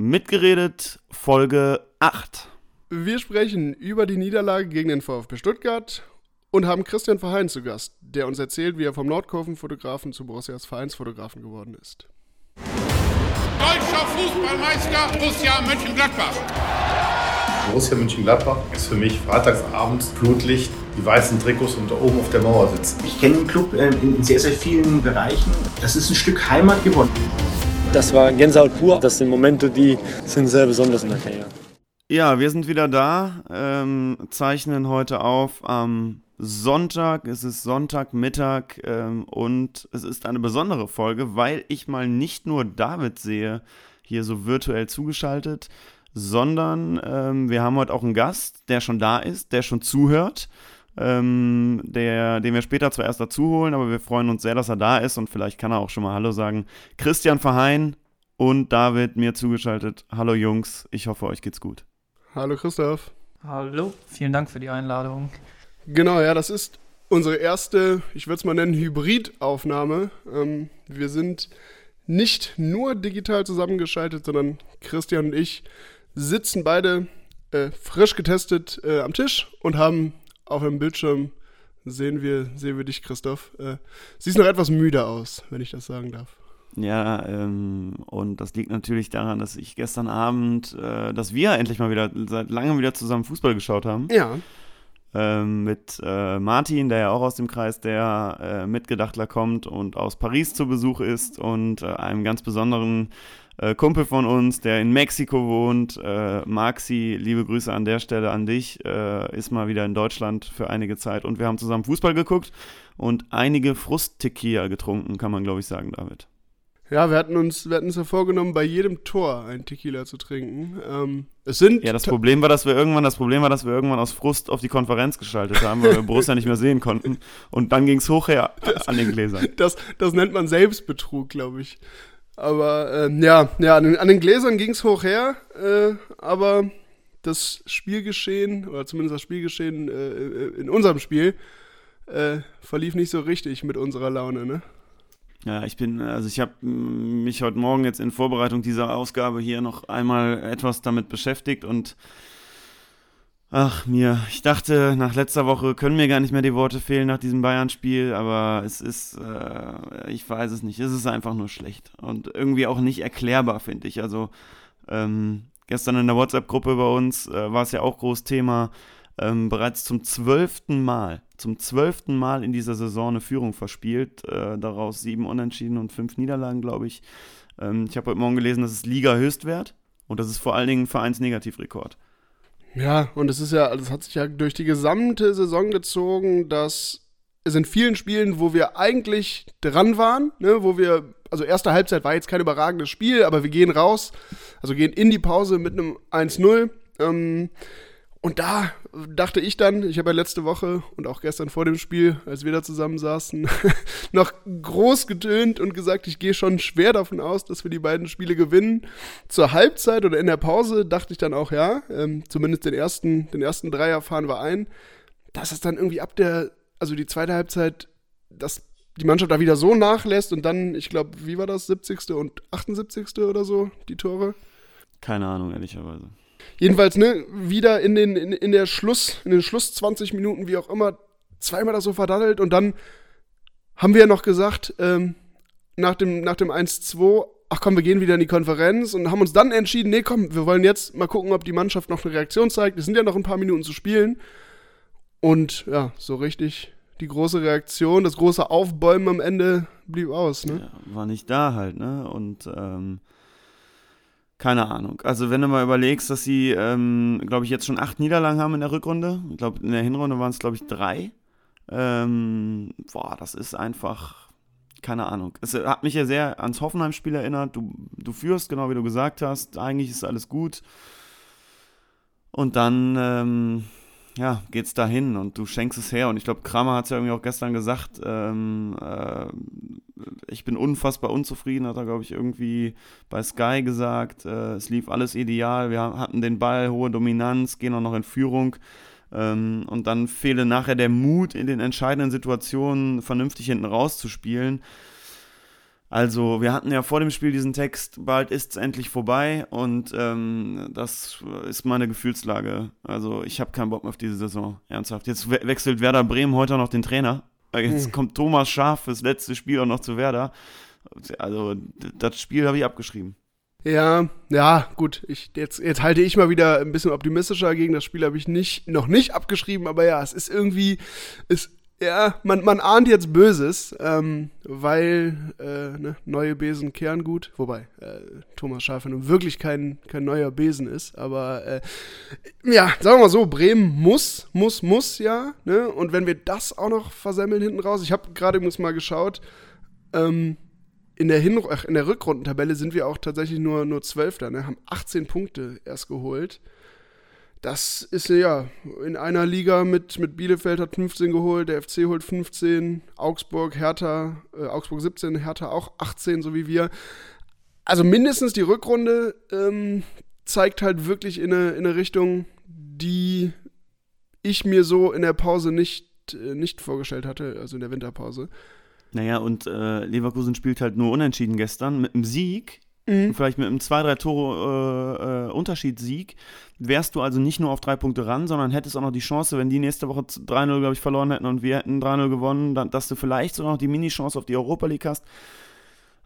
Mitgeredet, Folge 8. Wir sprechen über die Niederlage gegen den VfB Stuttgart und haben Christian Verheyen zu Gast, der uns erzählt, wie er vom Nordkurven-Fotografen zu Borussias Vereinsfotografen geworden ist. Deutscher Fußballmeister Borussia Mönchengladbach. Borussia Mönchengladbach ist für mich freitagsabends Flutlicht, die weißen Trikots und da oben auf der Mauer sitzen. Ich kenne den Club äh, in sehr, sehr vielen Bereichen. Das ist ein Stück Heimat geworden. Das war Gänsehaut pur. Das sind Momente, die sind sehr besonders in der Karriere. Ja, wir sind wieder da, ähm, zeichnen heute auf am Sonntag. Es ist Sonntagmittag ähm, und es ist eine besondere Folge, weil ich mal nicht nur David sehe, hier so virtuell zugeschaltet, sondern ähm, wir haben heute auch einen Gast, der schon da ist, der schon zuhört, ähm, der, den wir später zuerst dazu holen, aber wir freuen uns sehr, dass er da ist und vielleicht kann er auch schon mal Hallo sagen. Christian Verheyen und David mir zugeschaltet. Hallo Jungs, ich hoffe, euch geht's gut. Hallo Christoph. Hallo, vielen Dank für die Einladung. Genau, ja, das ist unsere erste, ich würde es mal nennen, Hybridaufnahme. Ähm, wir sind nicht nur digital zusammengeschaltet, sondern Christian und ich sitzen beide äh, frisch getestet äh, am Tisch und haben auf dem Bildschirm sehen wir, sehen wir dich, Christoph. Äh, siehst noch etwas müde aus, wenn ich das sagen darf. Ja, ähm, und das liegt natürlich daran, dass ich gestern Abend, äh, dass wir endlich mal wieder seit langem wieder zusammen Fußball geschaut haben. Ja. Ähm, mit äh, Martin, der ja auch aus dem Kreis der äh, Mitgedachtler kommt und aus Paris zu Besuch ist und äh, einem ganz besonderen äh, Kumpel von uns, der in Mexiko wohnt, äh, Maxi, liebe Grüße an der Stelle an dich, äh, ist mal wieder in Deutschland für einige Zeit und wir haben zusammen Fußball geguckt und einige Frust-Tequila getrunken, kann man glaube ich sagen, David. Ja, wir hatten uns, wir hatten uns ja vorgenommen, bei jedem Tor einen Tequila zu trinken. Ähm, es sind. Ja, das Problem war, dass wir irgendwann, das Problem war, dass wir irgendwann aus Frust auf die Konferenz geschaltet haben, weil wir Borussia nicht mehr sehen konnten. Und dann ging es hoch her das, an den Gläsern. Das, das nennt man Selbstbetrug, glaube ich. Aber ähm, ja, ja, an den, an den Gläsern ging es hoch her, äh, aber das Spielgeschehen, oder zumindest das Spielgeschehen äh, in unserem Spiel, äh, verlief nicht so richtig mit unserer Laune, ne? Ja, ich bin, also ich habe mich heute Morgen jetzt in Vorbereitung dieser Ausgabe hier noch einmal etwas damit beschäftigt und ach mir, ich dachte, nach letzter Woche können mir gar nicht mehr die Worte fehlen nach diesem Bayern-Spiel, aber es ist, äh, ich weiß es nicht, es ist einfach nur schlecht und irgendwie auch nicht erklärbar, finde ich. Also ähm, gestern in der WhatsApp-Gruppe bei uns äh, war es ja auch groß Thema, ähm, bereits zum zwölften Mal, zum zwölften Mal in dieser Saison eine Führung verspielt. Äh, daraus sieben Unentschieden und fünf Niederlagen, glaube ich. Ähm, ich habe heute Morgen gelesen, das ist Liga-Höchstwert und das ist vor allen Dingen ein Vereinsnegativrekord. Ja, und es ist ja, das hat sich ja durch die gesamte Saison gezogen, dass es in vielen Spielen, wo wir eigentlich dran waren, ne, wo wir, also erste Halbzeit war jetzt kein überragendes Spiel, aber wir gehen raus, also gehen in die Pause mit einem 1-0. Ähm, und da dachte ich dann, ich habe ja letzte Woche und auch gestern vor dem Spiel, als wir da zusammen saßen, noch groß getönt und gesagt, ich gehe schon schwer davon aus, dass wir die beiden Spiele gewinnen. Zur Halbzeit oder in der Pause dachte ich dann auch, ja, ähm, zumindest den ersten, den ersten Dreier fahren wir ein. Dass es dann irgendwie ab der, also die zweite Halbzeit, dass die Mannschaft da wieder so nachlässt und dann, ich glaube, wie war das, 70. und 78. oder so, die Tore? Keine Ahnung, ehrlicherweise. Jedenfalls, ne, wieder in den, in, in der Schluss, in den Schluss 20 Minuten, wie auch immer, zweimal das so verdattelt und dann haben wir ja noch gesagt, ähm, nach dem, nach dem 1-2, ach komm, wir gehen wieder in die Konferenz und haben uns dann entschieden, nee, komm, wir wollen jetzt mal gucken, ob die Mannschaft noch eine Reaktion zeigt. Es sind ja noch ein paar Minuten zu spielen. Und ja, so richtig die große Reaktion, das große Aufbäumen am Ende blieb aus, ne? Ja, war nicht da halt, ne? Und ähm, keine Ahnung. Also wenn du mal überlegst, dass sie, ähm, glaube ich, jetzt schon acht Niederlagen haben in der Rückrunde. Ich glaube, in der Hinrunde waren es, glaube ich, drei. Ähm, boah, das ist einfach, keine Ahnung. Es hat mich ja sehr ans Hoffenheim-Spiel erinnert. Du, du führst, genau wie du gesagt hast. Eigentlich ist alles gut. Und dann, ähm, ja, geht's dahin und du schenkst es her. Und ich glaube, Kramer hat es ja irgendwie auch gestern gesagt, ähm, äh, ich bin unfassbar unzufrieden, hat er, glaube ich, irgendwie bei Sky gesagt. Äh, es lief alles ideal, wir hatten den Ball, hohe Dominanz, gehen auch noch in Führung. Ähm, und dann fehle nachher der Mut, in den entscheidenden Situationen vernünftig hinten rauszuspielen. Also, wir hatten ja vor dem Spiel diesen Text, bald ist es endlich vorbei und ähm, das ist meine Gefühlslage. Also, ich habe keinen Bock mehr auf diese Saison, ernsthaft. Jetzt we wechselt Werder Bremen heute noch den Trainer. Jetzt hm. kommt Thomas Schaf fürs letzte Spiel auch noch zu Werder. Also, das Spiel habe ich abgeschrieben. Ja, ja, gut. Ich, jetzt, jetzt halte ich mal wieder ein bisschen optimistischer gegen das Spiel, habe ich nicht, noch nicht abgeschrieben, aber ja, es ist irgendwie, es, ja, man, man ahnt jetzt Böses, ähm, weil äh, ne, neue Besen kehren gut, wobei äh, Thomas Schafer nun wirklich kein, kein neuer Besen ist, aber äh, ja, sagen wir mal so, Bremen muss, muss, muss ja, ne? Und wenn wir das auch noch versemmeln hinten raus, ich habe gerade mal geschaut, ähm, in der, Hin in der Rückrundentabelle sind wir auch tatsächlich nur, nur Zwölfter, ne? haben 18 Punkte erst geholt. Das ist ja in einer Liga mit, mit Bielefeld hat 15 geholt, der FC holt 15, Augsburg, Hertha, äh, Augsburg 17, Hertha auch 18, so wie wir. Also mindestens die Rückrunde ähm, zeigt halt wirklich in eine, in eine Richtung, die ich mir so in der Pause nicht, äh, nicht vorgestellt hatte, also in der Winterpause. Naja, und äh, Leverkusen spielt halt nur unentschieden gestern. Mit einem Sieg, mhm. vielleicht mit einem 2-3 Tore äh, äh, wärst du also nicht nur auf drei Punkte ran, sondern hättest auch noch die Chance, wenn die nächste Woche 3-0, glaube ich, verloren hätten und wir hätten 3-0 gewonnen, dann, dass du vielleicht sogar noch die Mini-Chance auf die Europa League hast.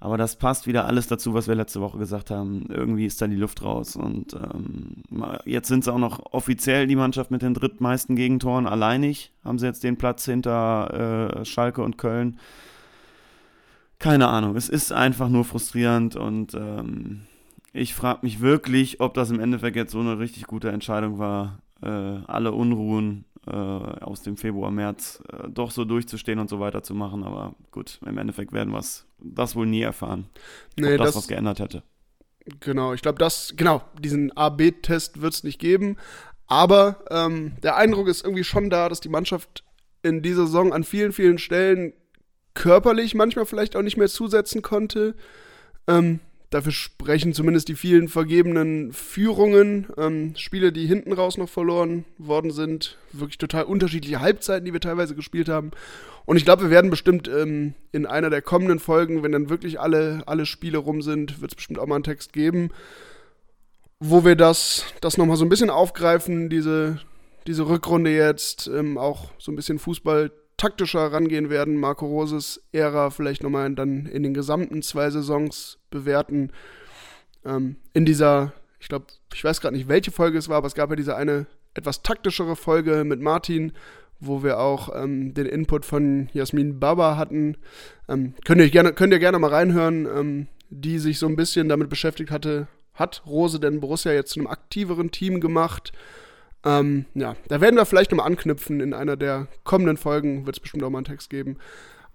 Aber das passt wieder alles dazu, was wir letzte Woche gesagt haben. Irgendwie ist da die Luft raus. Und ähm, jetzt sind sie auch noch offiziell die Mannschaft mit den drittmeisten Gegentoren alleinig. Haben sie jetzt den Platz hinter äh, Schalke und Köln keine Ahnung, es ist einfach nur frustrierend und ähm, ich frage mich wirklich, ob das im Endeffekt jetzt so eine richtig gute Entscheidung war, äh, alle Unruhen äh, aus dem Februar, März äh, doch so durchzustehen und so weiterzumachen. Aber gut, im Endeffekt werden wir das wohl nie erfahren, nee, ob das, das was geändert hätte. Genau, ich glaube, das, genau, diesen A-B-Test wird es nicht geben. Aber ähm, der Eindruck ist irgendwie schon da, dass die Mannschaft in dieser Saison an vielen, vielen Stellen körperlich manchmal vielleicht auch nicht mehr zusetzen konnte. Ähm, dafür sprechen zumindest die vielen vergebenen Führungen. Ähm, Spiele, die hinten raus noch verloren worden sind. Wirklich total unterschiedliche Halbzeiten, die wir teilweise gespielt haben. Und ich glaube, wir werden bestimmt ähm, in einer der kommenden Folgen, wenn dann wirklich alle, alle Spiele rum sind, wird es bestimmt auch mal einen Text geben, wo wir das, das nochmal so ein bisschen aufgreifen, diese, diese Rückrunde jetzt, ähm, auch so ein bisschen Fußball taktischer rangehen werden, Marco Roses Ära vielleicht nochmal dann in den gesamten zwei Saisons bewerten. Ähm, in dieser, ich glaube, ich weiß gerade nicht, welche Folge es war, aber es gab ja diese eine etwas taktischere Folge mit Martin, wo wir auch ähm, den Input von Jasmin Baba hatten. Ähm, könnt, ihr gerne, könnt ihr gerne mal reinhören, ähm, die sich so ein bisschen damit beschäftigt hatte, hat Rose denn Borussia jetzt zu einem aktiveren Team gemacht? Ähm, ja, da werden wir vielleicht nochmal anknüpfen. In einer der kommenden Folgen wird es bestimmt auch mal einen Text geben.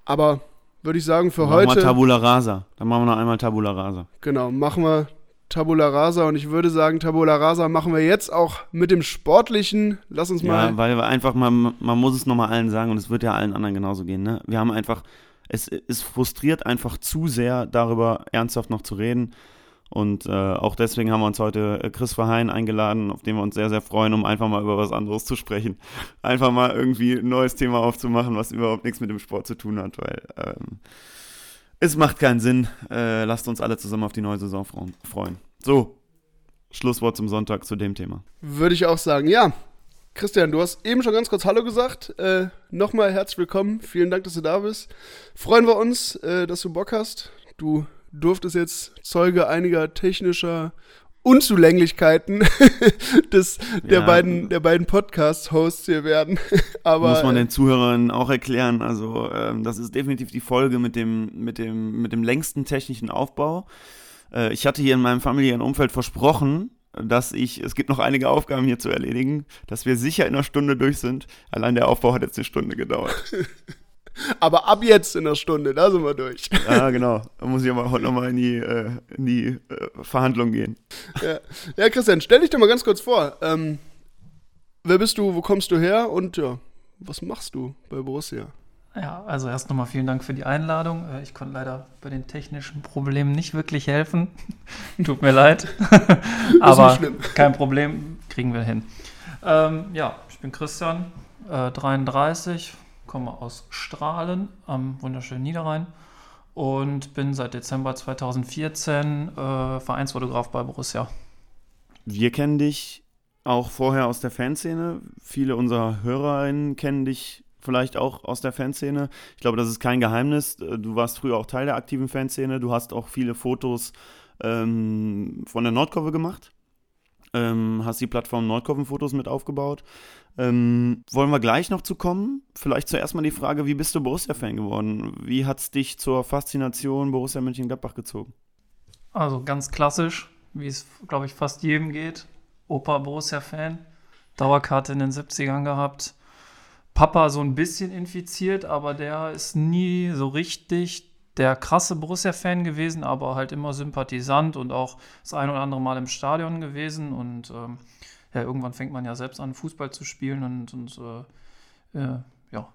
Aber würde ich sagen, für machen heute. Machen wir Tabula Rasa. Dann machen wir noch einmal Tabula Rasa. Genau, machen wir Tabula Rasa. Und ich würde sagen, Tabula Rasa machen wir jetzt auch mit dem Sportlichen. Lass uns mal. Ja, weil wir einfach mal, man muss es nochmal allen sagen und es wird ja allen anderen genauso gehen. Ne? Wir haben einfach, es ist frustriert einfach zu sehr, darüber ernsthaft noch zu reden. Und äh, auch deswegen haben wir uns heute äh, Chris Verheyen eingeladen, auf den wir uns sehr, sehr freuen, um einfach mal über was anderes zu sprechen. Einfach mal irgendwie ein neues Thema aufzumachen, was überhaupt nichts mit dem Sport zu tun hat, weil ähm, es macht keinen Sinn. Äh, lasst uns alle zusammen auf die neue Saison freuen. So, Schlusswort zum Sonntag zu dem Thema. Würde ich auch sagen, ja. Christian, du hast eben schon ganz kurz Hallo gesagt. Äh, Nochmal herzlich willkommen. Vielen Dank, dass du da bist. Freuen wir uns, äh, dass du Bock hast. Du durftest jetzt Zeuge einiger technischer Unzulänglichkeiten des, der, beiden, der beiden Podcast-Hosts hier werden. Aber, Muss man den Zuhörern auch erklären. Also, ähm, das ist definitiv die Folge mit dem, mit dem, mit dem längsten technischen Aufbau. Äh, ich hatte hier in meinem familiären Umfeld versprochen, dass ich, es gibt noch einige Aufgaben hier zu erledigen, dass wir sicher in einer Stunde durch sind. Allein der Aufbau hat jetzt eine Stunde gedauert. Aber ab jetzt in der Stunde, da sind wir durch. Ja, genau. Da muss ich aber heute nochmal in die, äh, in die äh, Verhandlung gehen. Ja. ja, Christian, stell dich doch mal ganz kurz vor. Ähm, wer bist du, wo kommst du her und ja, was machst du bei Borussia? Ja, also erst nochmal vielen Dank für die Einladung. Äh, ich konnte leider bei den technischen Problemen nicht wirklich helfen. Tut mir leid. Aber kein Problem, kriegen wir hin. Ähm, ja, ich bin Christian, äh, 33, komme aus Strahlen am wunderschönen Niederrhein und bin seit Dezember 2014 äh, Vereinsfotograf bei Borussia. Wir kennen dich auch vorher aus der Fanszene. Viele unserer Hörerinnen kennen dich vielleicht auch aus der Fanszene. Ich glaube, das ist kein Geheimnis. Du warst früher auch Teil der aktiven Fanszene. Du hast auch viele Fotos ähm, von der Nordkurve gemacht. Ähm, hast die Plattform Nordkurven-Fotos mit aufgebaut. Ähm, wollen wir gleich noch zu kommen? Vielleicht zuerst mal die Frage, wie bist du Borussia-Fan geworden? Wie hat es dich zur Faszination Borussia Mönchengladbach gezogen? Also ganz klassisch, wie es, glaube ich, fast jedem geht. Opa Borussia-Fan, Dauerkarte in den 70ern gehabt. Papa so ein bisschen infiziert, aber der ist nie so richtig der krasse Borussia-Fan gewesen, aber halt immer Sympathisant und auch das ein oder andere Mal im Stadion gewesen. Und ähm, ja, irgendwann fängt man ja selbst an, Fußball zu spielen und, und äh, äh, ja,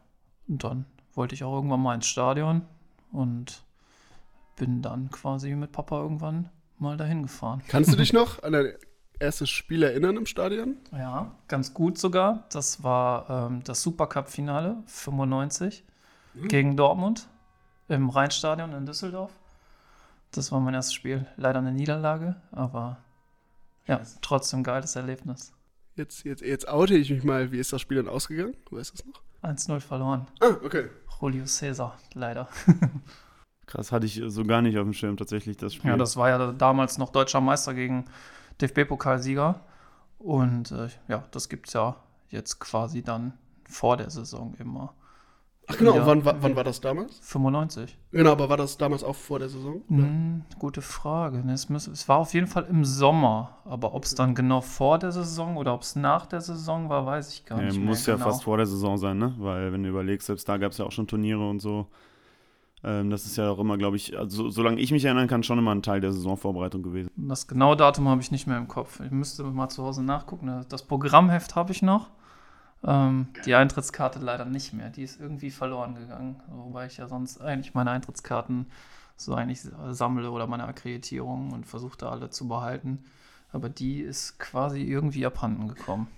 und dann wollte ich auch irgendwann mal ins Stadion und bin dann quasi mit Papa irgendwann mal dahin gefahren. Kannst du dich noch an dein erstes Spiel erinnern im Stadion? Ja, ganz gut sogar. Das war ähm, das Supercup-Finale 95 mhm. gegen Dortmund im Rheinstadion in Düsseldorf. Das war mein erstes Spiel. Leider eine Niederlage, aber ja, trotzdem geiles Erlebnis. Jetzt, jetzt, jetzt oute ich mich mal. Wie ist das Spiel dann ausgegangen? Weißt du es noch? 1-0 verloren. Ah, okay. Julio Cesar, leider. Krass, hatte ich so gar nicht auf dem Schirm tatsächlich das Spiel. Ja, das war ja damals noch deutscher Meister gegen DFB-Pokalsieger. Und äh, ja, das gibt es ja jetzt quasi dann vor der Saison immer. Ach genau, ja. wann, wann, war das damals? 95. Genau, aber war das damals auch vor der Saison? Hm, gute Frage. Es, muss, es, war auf jeden Fall im Sommer, aber ob es dann genau vor der Saison oder ob es nach der Saison war, weiß ich gar ja, nicht. Muss mehr ja genau. fast vor der Saison sein, ne? Weil wenn du überlegst, selbst da gab es ja auch schon Turniere und so. Ähm, das ist ja auch immer, glaube ich, also solange ich mich erinnern kann, schon immer ein Teil der Saisonvorbereitung gewesen. Das genaue Datum habe ich nicht mehr im Kopf. Ich müsste mal zu Hause nachgucken. Das Programmheft habe ich noch. Ähm, die Eintrittskarte leider nicht mehr. Die ist irgendwie verloren gegangen. Wobei ich ja sonst eigentlich meine Eintrittskarten so eigentlich sammle oder meine Akkreditierung und versuche da alle zu behalten. Aber die ist quasi irgendwie abhanden gekommen.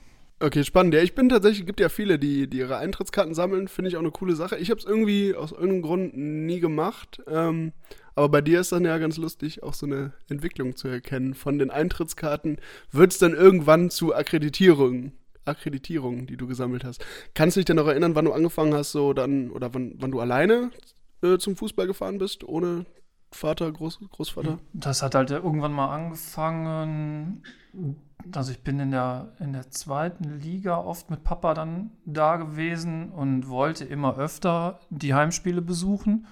Okay, spannend. Ja, ich bin tatsächlich, gibt ja viele, die, die ihre Eintrittskarten sammeln. Finde ich auch eine coole Sache. Ich habe es irgendwie aus irgendeinem Grund nie gemacht. Ähm, aber bei dir ist dann ja ganz lustig, auch so eine Entwicklung zu erkennen. Von den Eintrittskarten wird es dann irgendwann zu Akkreditierungen Akkreditierungen, die du gesammelt hast. Kannst du dich denn noch erinnern, wann du angefangen hast, so dann, oder wann, wann du alleine äh, zum Fußball gefahren bist, ohne Vater, Groß, Großvater? Das hat halt irgendwann mal angefangen. Also ich bin in der, in der zweiten Liga oft mit Papa dann da gewesen und wollte immer öfter die Heimspiele besuchen.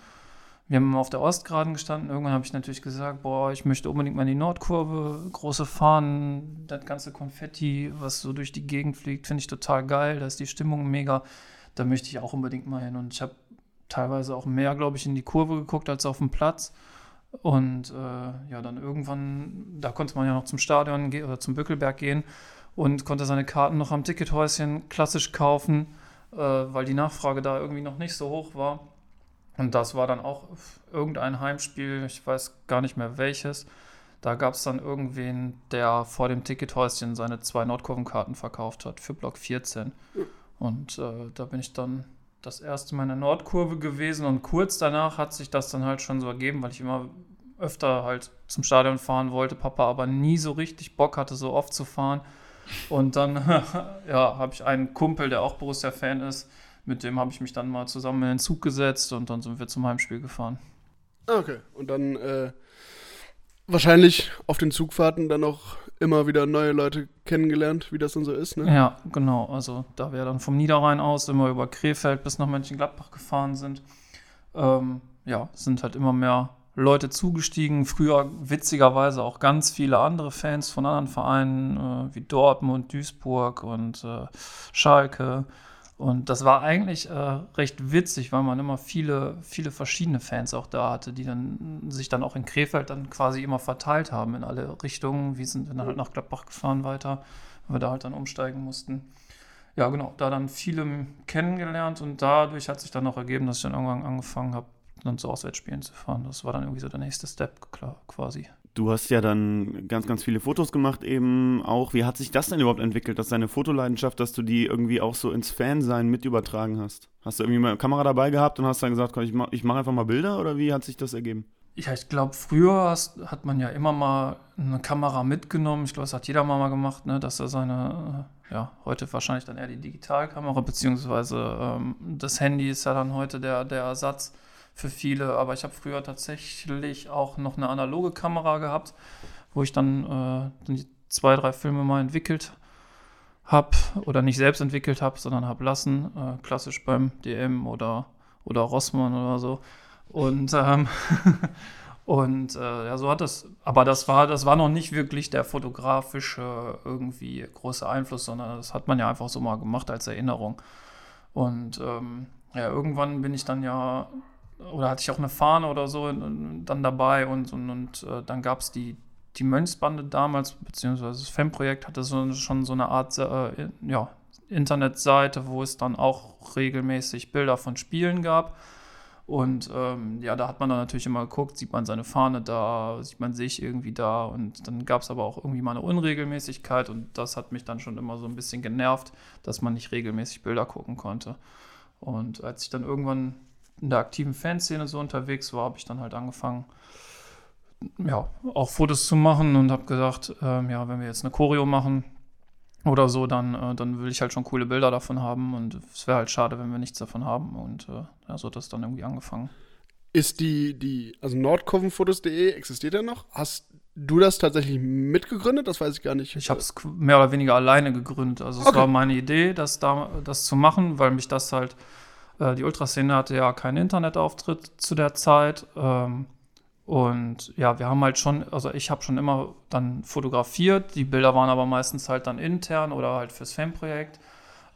Wir haben auf der Ostgraden gestanden. Irgendwann habe ich natürlich gesagt, boah, ich möchte unbedingt mal in die Nordkurve, große Fahnen, das ganze Konfetti, was so durch die Gegend fliegt, finde ich total geil. Da ist die Stimmung mega. Da möchte ich auch unbedingt mal hin. Und ich habe teilweise auch mehr, glaube ich, in die Kurve geguckt als auf dem Platz. Und äh, ja, dann irgendwann, da konnte man ja noch zum Stadion gehen oder zum Bückelberg gehen und konnte seine Karten noch am Tickethäuschen klassisch kaufen, äh, weil die Nachfrage da irgendwie noch nicht so hoch war. Und das war dann auch irgendein Heimspiel, ich weiß gar nicht mehr welches. Da gab es dann irgendwen, der vor dem Tickethäuschen seine zwei Nordkurvenkarten verkauft hat für Block 14. Und äh, da bin ich dann das erste Mal in der Nordkurve gewesen und kurz danach hat sich das dann halt schon so ergeben, weil ich immer öfter halt zum Stadion fahren wollte, Papa aber nie so richtig Bock hatte, so oft zu fahren. Und dann ja, habe ich einen Kumpel, der auch Borussia-Fan ist, mit dem habe ich mich dann mal zusammen in den Zug gesetzt und dann sind wir zum Heimspiel gefahren. Ah, okay. Und dann äh, wahrscheinlich auf den Zugfahrten dann auch immer wieder neue Leute kennengelernt, wie das dann so ist, ne? Ja, genau. Also da wir dann vom Niederrhein aus immer über Krefeld bis nach Mönchengladbach gefahren sind, ähm, ja, sind halt immer mehr Leute zugestiegen. Früher witzigerweise auch ganz viele andere Fans von anderen Vereinen äh, wie Dortmund, Duisburg und äh, Schalke. Und das war eigentlich äh, recht witzig, weil man immer viele, viele verschiedene Fans auch da hatte, die dann sich dann auch in Krefeld dann quasi immer verteilt haben in alle Richtungen. Wir sind dann halt nach Gladbach gefahren weiter, weil wir da halt dann umsteigen mussten. Ja, genau, da dann viele kennengelernt und dadurch hat sich dann auch ergeben, dass ich dann irgendwann angefangen habe, dann zu Auswärtsspielen zu fahren. Das war dann irgendwie so der nächste Step, klar, quasi. Du hast ja dann ganz, ganz viele Fotos gemacht eben auch. Wie hat sich das denn überhaupt entwickelt, dass deine Fotoleidenschaft, dass du die irgendwie auch so ins Fansein mit übertragen hast? Hast du irgendwie mal eine Kamera dabei gehabt und hast dann gesagt, komm, ich mache mach einfach mal Bilder oder wie hat sich das ergeben? Ja, ich glaube, früher hat man ja immer mal eine Kamera mitgenommen. Ich glaube, das hat jeder mal gemacht, ne? dass er seine, ja, heute wahrscheinlich dann eher die Digitalkamera, beziehungsweise ähm, das Handy ist ja dann heute der, der Ersatz für viele. Aber ich habe früher tatsächlich auch noch eine analoge Kamera gehabt, wo ich dann äh, die zwei, drei Filme mal entwickelt habe oder nicht selbst entwickelt habe, sondern habe lassen, äh, klassisch beim DM oder, oder Rossmann oder so. Und, ähm, und äh, ja, so hat das, aber das war, das war noch nicht wirklich der fotografische irgendwie große Einfluss, sondern das hat man ja einfach so mal gemacht als Erinnerung. Und ähm, ja, irgendwann bin ich dann ja, oder hatte ich auch eine Fahne oder so dann dabei und, und, und äh, dann gab es die, die Mönchsbande damals, beziehungsweise das FEM-Projekt hatte so, schon so eine Art äh, ja, Internetseite, wo es dann auch regelmäßig Bilder von Spielen gab. Und ähm, ja, da hat man dann natürlich immer geguckt, sieht man seine Fahne da, sieht man sich irgendwie da. Und dann gab es aber auch irgendwie mal eine Unregelmäßigkeit und das hat mich dann schon immer so ein bisschen genervt, dass man nicht regelmäßig Bilder gucken konnte. Und als ich dann irgendwann in der aktiven Fanszene so unterwegs war, habe ich dann halt angefangen, ja, auch Fotos zu machen und habe gesagt, ähm, ja, wenn wir jetzt eine Choreo machen, oder so, dann, äh, dann will ich halt schon coole Bilder davon haben und es wäre halt schade, wenn wir nichts davon haben und äh, ja, so hat das dann irgendwie angefangen. Ist die, die, also nordkurvenfotos.de existiert ja noch? Hast du das tatsächlich mitgegründet? Das weiß ich gar nicht. Ich habe es mehr oder weniger alleine gegründet. Also es okay. war meine Idee, das, da, das zu machen, weil mich das halt, äh, die Ultraszene hatte ja keinen Internetauftritt zu der Zeit. Ähm, und ja, wir haben halt schon, also ich habe schon immer dann fotografiert. Die Bilder waren aber meistens halt dann intern oder halt fürs Fanprojekt,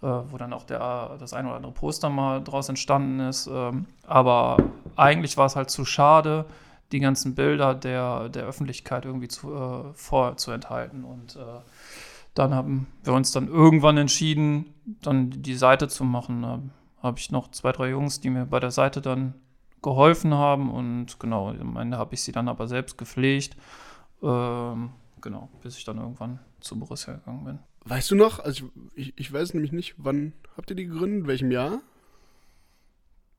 äh, wo dann auch der, das ein oder andere Poster mal draus entstanden ist. Ähm, aber eigentlich war es halt zu schade, die ganzen Bilder der, der Öffentlichkeit irgendwie zu, äh, vorzuenthalten. Und äh, dann haben wir uns dann irgendwann entschieden, dann die Seite zu machen. Habe ich noch zwei, drei Jungs, die mir bei der Seite dann geholfen haben und genau, am Ende habe ich sie dann aber selbst gepflegt. Ähm, genau, bis ich dann irgendwann zu Borussia gegangen bin. Weißt du noch, also ich, ich weiß nämlich nicht, wann habt ihr die gegründet, in welchem Jahr?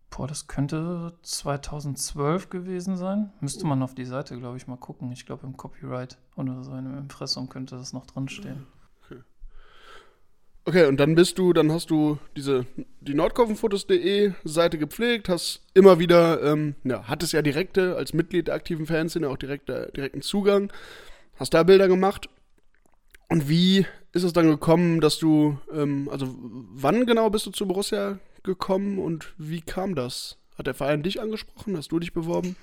Boah, das könnte 2012 gewesen sein. Müsste man auf die Seite, glaube ich, mal gucken. Ich glaube, im Copyright oder so im Impressum könnte das noch drinstehen. Okay, und dann bist du, dann hast du diese die Nordkurvenfotos.de Seite gepflegt, hast immer wieder, ähm, ja, hattest ja direkte als Mitglied der aktiven Fanszene auch direkt, direkten Zugang, hast da Bilder gemacht. Und wie ist es dann gekommen, dass du, ähm, also wann genau bist du zu Borussia gekommen und wie kam das? Hat der Verein dich angesprochen? Hast du dich beworben?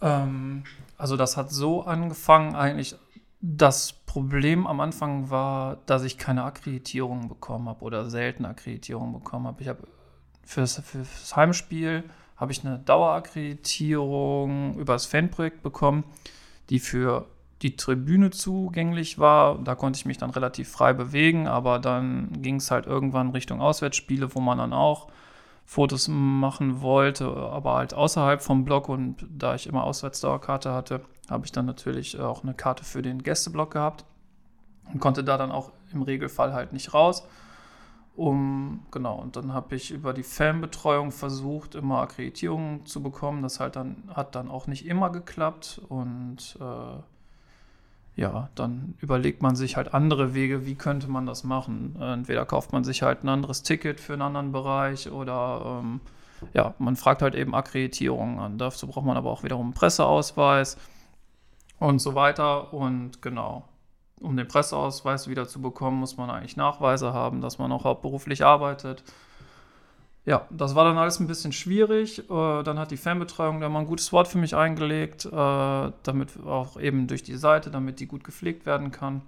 Ähm, also das hat so angefangen eigentlich das Problem am Anfang war, dass ich keine Akkreditierung bekommen habe oder selten Akkreditierung bekommen habe. Ich habe fürs, fürs Heimspiel habe ich eine Dauerakkreditierung über das Fanprojekt bekommen, die für die Tribüne zugänglich war. Da konnte ich mich dann relativ frei bewegen, aber dann ging es halt irgendwann Richtung Auswärtsspiele, wo man dann auch Fotos machen wollte, aber halt außerhalb vom Block und da ich immer Auswärtsdauerkarte hatte, habe ich dann natürlich auch eine Karte für den Gästeblock gehabt und konnte da dann auch im Regelfall halt nicht raus. Um, genau, und dann habe ich über die Fanbetreuung versucht, immer Akkreditierungen zu bekommen. Das halt dann, hat dann auch nicht immer geklappt. Und äh, ja, dann überlegt man sich halt andere Wege, wie könnte man das machen. Entweder kauft man sich halt ein anderes Ticket für einen anderen Bereich oder ähm, ja, man fragt halt eben Akkreditierungen an. Dazu braucht man aber auch wiederum einen Presseausweis und so weiter. Und genau, um den Presseausweis wieder zu bekommen, muss man eigentlich Nachweise haben, dass man auch hauptberuflich arbeitet. Ja, das war dann alles ein bisschen schwierig. Äh, dann hat die Fanbetreuung da mal ein gutes Wort für mich eingelegt, äh, damit auch eben durch die Seite, damit die gut gepflegt werden kann.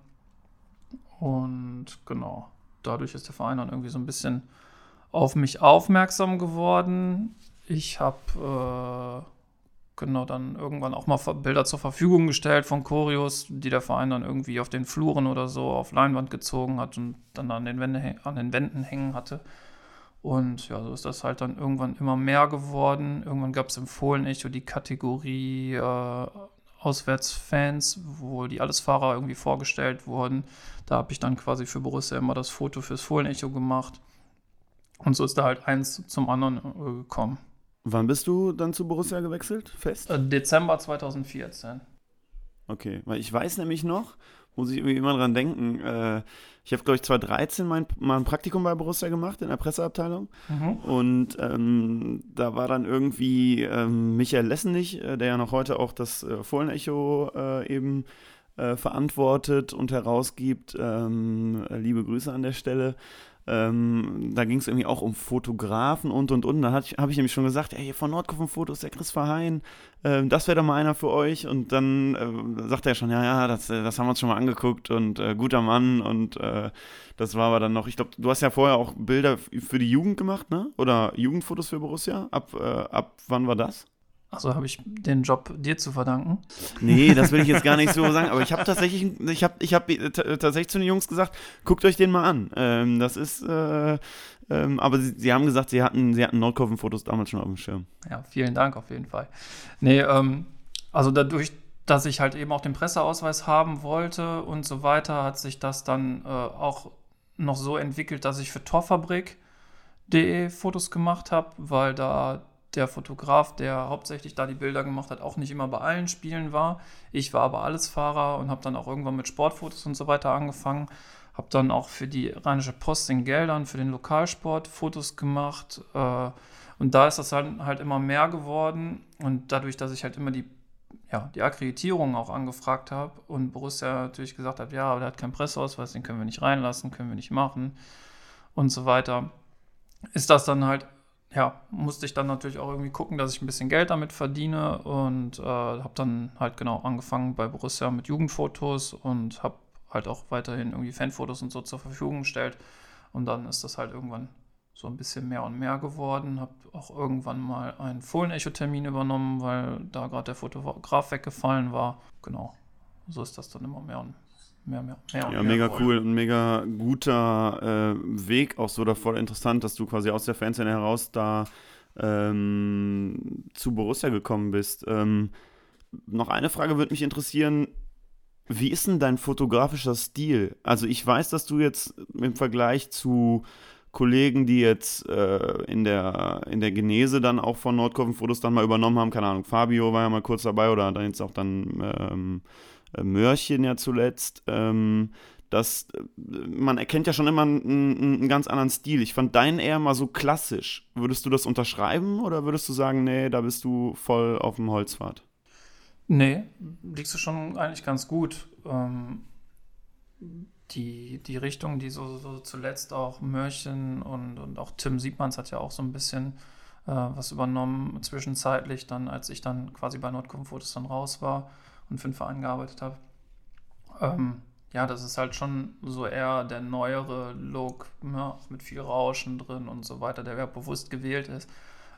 Und genau, dadurch ist der Verein dann irgendwie so ein bisschen auf mich aufmerksam geworden. Ich habe äh, genau dann irgendwann auch mal Bilder zur Verfügung gestellt von Choreos, die der Verein dann irgendwie auf den Fluren oder so auf Leinwand gezogen hat und dann an den, Wände, an den Wänden hängen hatte. Und ja, so ist das halt dann irgendwann immer mehr geworden. Irgendwann gab es im Fohlen-Echo die Kategorie äh, Auswärtsfans, wo die Allesfahrer irgendwie vorgestellt wurden. Da habe ich dann quasi für Borussia immer das Foto fürs Fohlen-Echo gemacht. Und so ist da halt eins zum anderen äh, gekommen. Wann bist du dann zu Borussia gewechselt? Fest? Äh, Dezember 2014. Okay, weil ich weiß nämlich noch, muss ich irgendwie immer dran denken, äh, ich habe, glaube ich, 2013 mein, mal ein Praktikum bei Borussia gemacht in der Presseabteilung. Mhm. Und ähm, da war dann irgendwie ähm, Michael Lessenich, äh, der ja noch heute auch das äh, Fohlen-Echo äh, eben äh, verantwortet und herausgibt. Ähm, liebe Grüße an der Stelle. Ähm, da ging es irgendwie auch um Fotografen und und und. Da habe ich, nämlich schon gesagt, ey, von Nordkopf Fotos, der Chris Verheyen, äh, das wäre doch mal einer für euch. Und dann äh, sagt er schon, ja, ja, das, äh, das haben wir uns schon mal angeguckt und äh, guter Mann. Und äh, das war aber dann noch, ich glaube, du hast ja vorher auch Bilder für die Jugend gemacht, ne? Oder Jugendfotos für Borussia. Ab, äh, ab wann war das? Also habe ich den Job dir zu verdanken? Nee, das will ich jetzt gar nicht so sagen, aber ich habe tatsächlich, ich habe ich hab tatsächlich zu den Jungs gesagt, guckt euch den mal an. Ähm, das ist, äh, ähm, aber sie, sie, haben gesagt, sie hatten, sie hatten Nordkurven-Fotos damals schon auf dem Schirm. Ja, vielen Dank auf jeden Fall. Nee, ähm, also dadurch, dass ich halt eben auch den Presseausweis haben wollte und so weiter, hat sich das dann äh, auch noch so entwickelt, dass ich für Torfabrik.de Fotos gemacht habe, weil da der Fotograf, der hauptsächlich da die Bilder gemacht hat, auch nicht immer bei allen Spielen war. Ich war aber alles Fahrer und habe dann auch irgendwann mit Sportfotos und so weiter angefangen. Habe dann auch für die Rheinische Post in Geldern, für den Lokalsport Fotos gemacht. Äh, und da ist das halt, halt immer mehr geworden. Und dadurch, dass ich halt immer die, ja, die Akkreditierung auch angefragt habe und Borussia natürlich gesagt hat, ja, aber der hat keinen Presseausweis, den können wir nicht reinlassen, können wir nicht machen und so weiter, ist das dann halt ja, musste ich dann natürlich auch irgendwie gucken, dass ich ein bisschen Geld damit verdiene und äh, habe dann halt genau angefangen bei Borussia mit Jugendfotos und habe halt auch weiterhin irgendwie Fanfotos und so zur Verfügung gestellt. Und dann ist das halt irgendwann so ein bisschen mehr und mehr geworden. Habe auch irgendwann mal einen Fohlen-Echo-Termin übernommen, weil da gerade der Fotograf weggefallen war. Genau, so ist das dann immer mehr und mehr, mehr, mehr Ja, mega wollen. cool und mega guter äh, Weg, auch so da voll interessant, dass du quasi aus der Fanszene heraus da ähm, zu Borussia gekommen bist. Ähm, noch eine Frage würde mich interessieren. Wie ist denn dein fotografischer Stil? Also ich weiß, dass du jetzt im Vergleich zu Kollegen, die jetzt äh, in, der, in der Genese dann auch von Nordkurven Fotos dann mal übernommen haben, keine Ahnung, Fabio war ja mal kurz dabei oder dann jetzt auch dann ähm, äh, Mörchen ja zuletzt, ähm, dass äh, man erkennt ja schon immer einen, einen, ganz anderen Stil. Ich fand deinen eher mal so klassisch. Würdest du das unterschreiben oder würdest du sagen, nee, da bist du voll auf dem Holzpfad? Nee, liegst du schon eigentlich ganz gut. Ähm, die, die Richtung, die so, so zuletzt auch Mörchen und, und auch Tim Siebmanns hat ja auch so ein bisschen äh, was übernommen, zwischenzeitlich, dann, als ich dann quasi bei Nordkomfortes dann raus war und für einen Verein gearbeitet habe. Ähm, ja, das ist halt schon so eher der neuere Look, ja, ne, mit viel Rauschen drin und so weiter, der ja bewusst gewählt ist.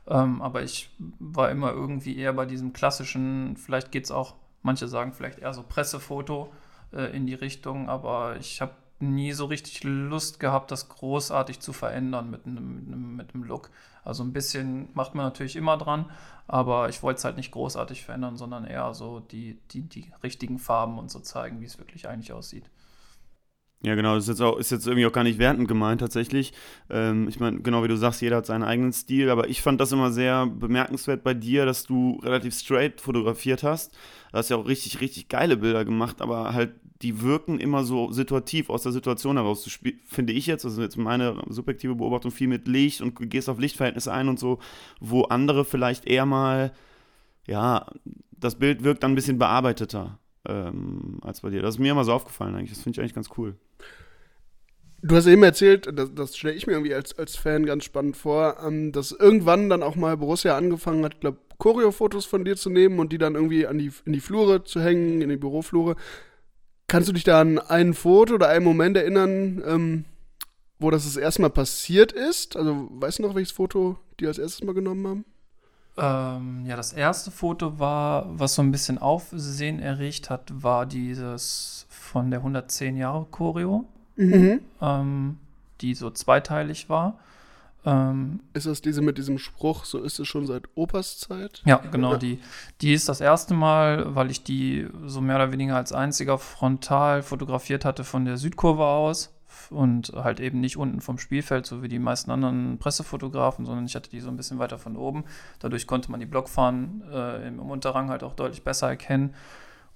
Ähm, aber ich war immer irgendwie eher bei diesem klassischen, vielleicht geht es auch, manche sagen vielleicht eher so Pressefoto äh, in die Richtung, aber ich habe nie so richtig Lust gehabt, das großartig zu verändern mit einem, mit einem Look. Also ein bisschen macht man natürlich immer dran, aber ich wollte es halt nicht großartig verändern, sondern eher so die, die, die richtigen Farben und so zeigen, wie es wirklich eigentlich aussieht. Ja, genau, das ist jetzt, auch, ist jetzt irgendwie auch gar nicht wertend gemeint tatsächlich. Ähm, ich meine, genau wie du sagst, jeder hat seinen eigenen Stil, aber ich fand das immer sehr bemerkenswert bei dir, dass du relativ straight fotografiert hast. Du hast ja auch richtig, richtig geile Bilder gemacht, aber halt die wirken immer so situativ aus der Situation heraus. Du finde ich jetzt, also jetzt meine subjektive Beobachtung, viel mit Licht und gehst auf Lichtverhältnisse ein und so, wo andere vielleicht eher mal, ja, das Bild wirkt dann ein bisschen bearbeiteter ähm, als bei dir. Das ist mir immer so aufgefallen eigentlich. Das finde ich eigentlich ganz cool. Du hast eben erzählt, das, das stelle ich mir irgendwie als, als Fan ganz spannend vor, ähm, dass irgendwann dann auch mal Borussia angefangen hat, glaube Choreo-Fotos von dir zu nehmen und die dann irgendwie an die, in die Flure zu hängen, in die Büroflure. Kannst du dich da an ein Foto oder einen Moment erinnern, ähm, wo das das erste Mal passiert ist? Also, weißt du noch, welches Foto die als erstes Mal genommen haben? Ähm, ja, das erste Foto war, was so ein bisschen Aufsehen erregt hat, war dieses von der 110 Jahre Choreo, mhm. ähm, die so zweiteilig war. Ähm, ist das diese mit diesem Spruch, so ist es schon seit Opas Zeit? Ja, genau, die, die ist das erste Mal, weil ich die so mehr oder weniger als einziger frontal fotografiert hatte von der Südkurve aus und halt eben nicht unten vom Spielfeld, so wie die meisten anderen Pressefotografen, sondern ich hatte die so ein bisschen weiter von oben. Dadurch konnte man die Blockfahnen äh, im Unterrang halt auch deutlich besser erkennen.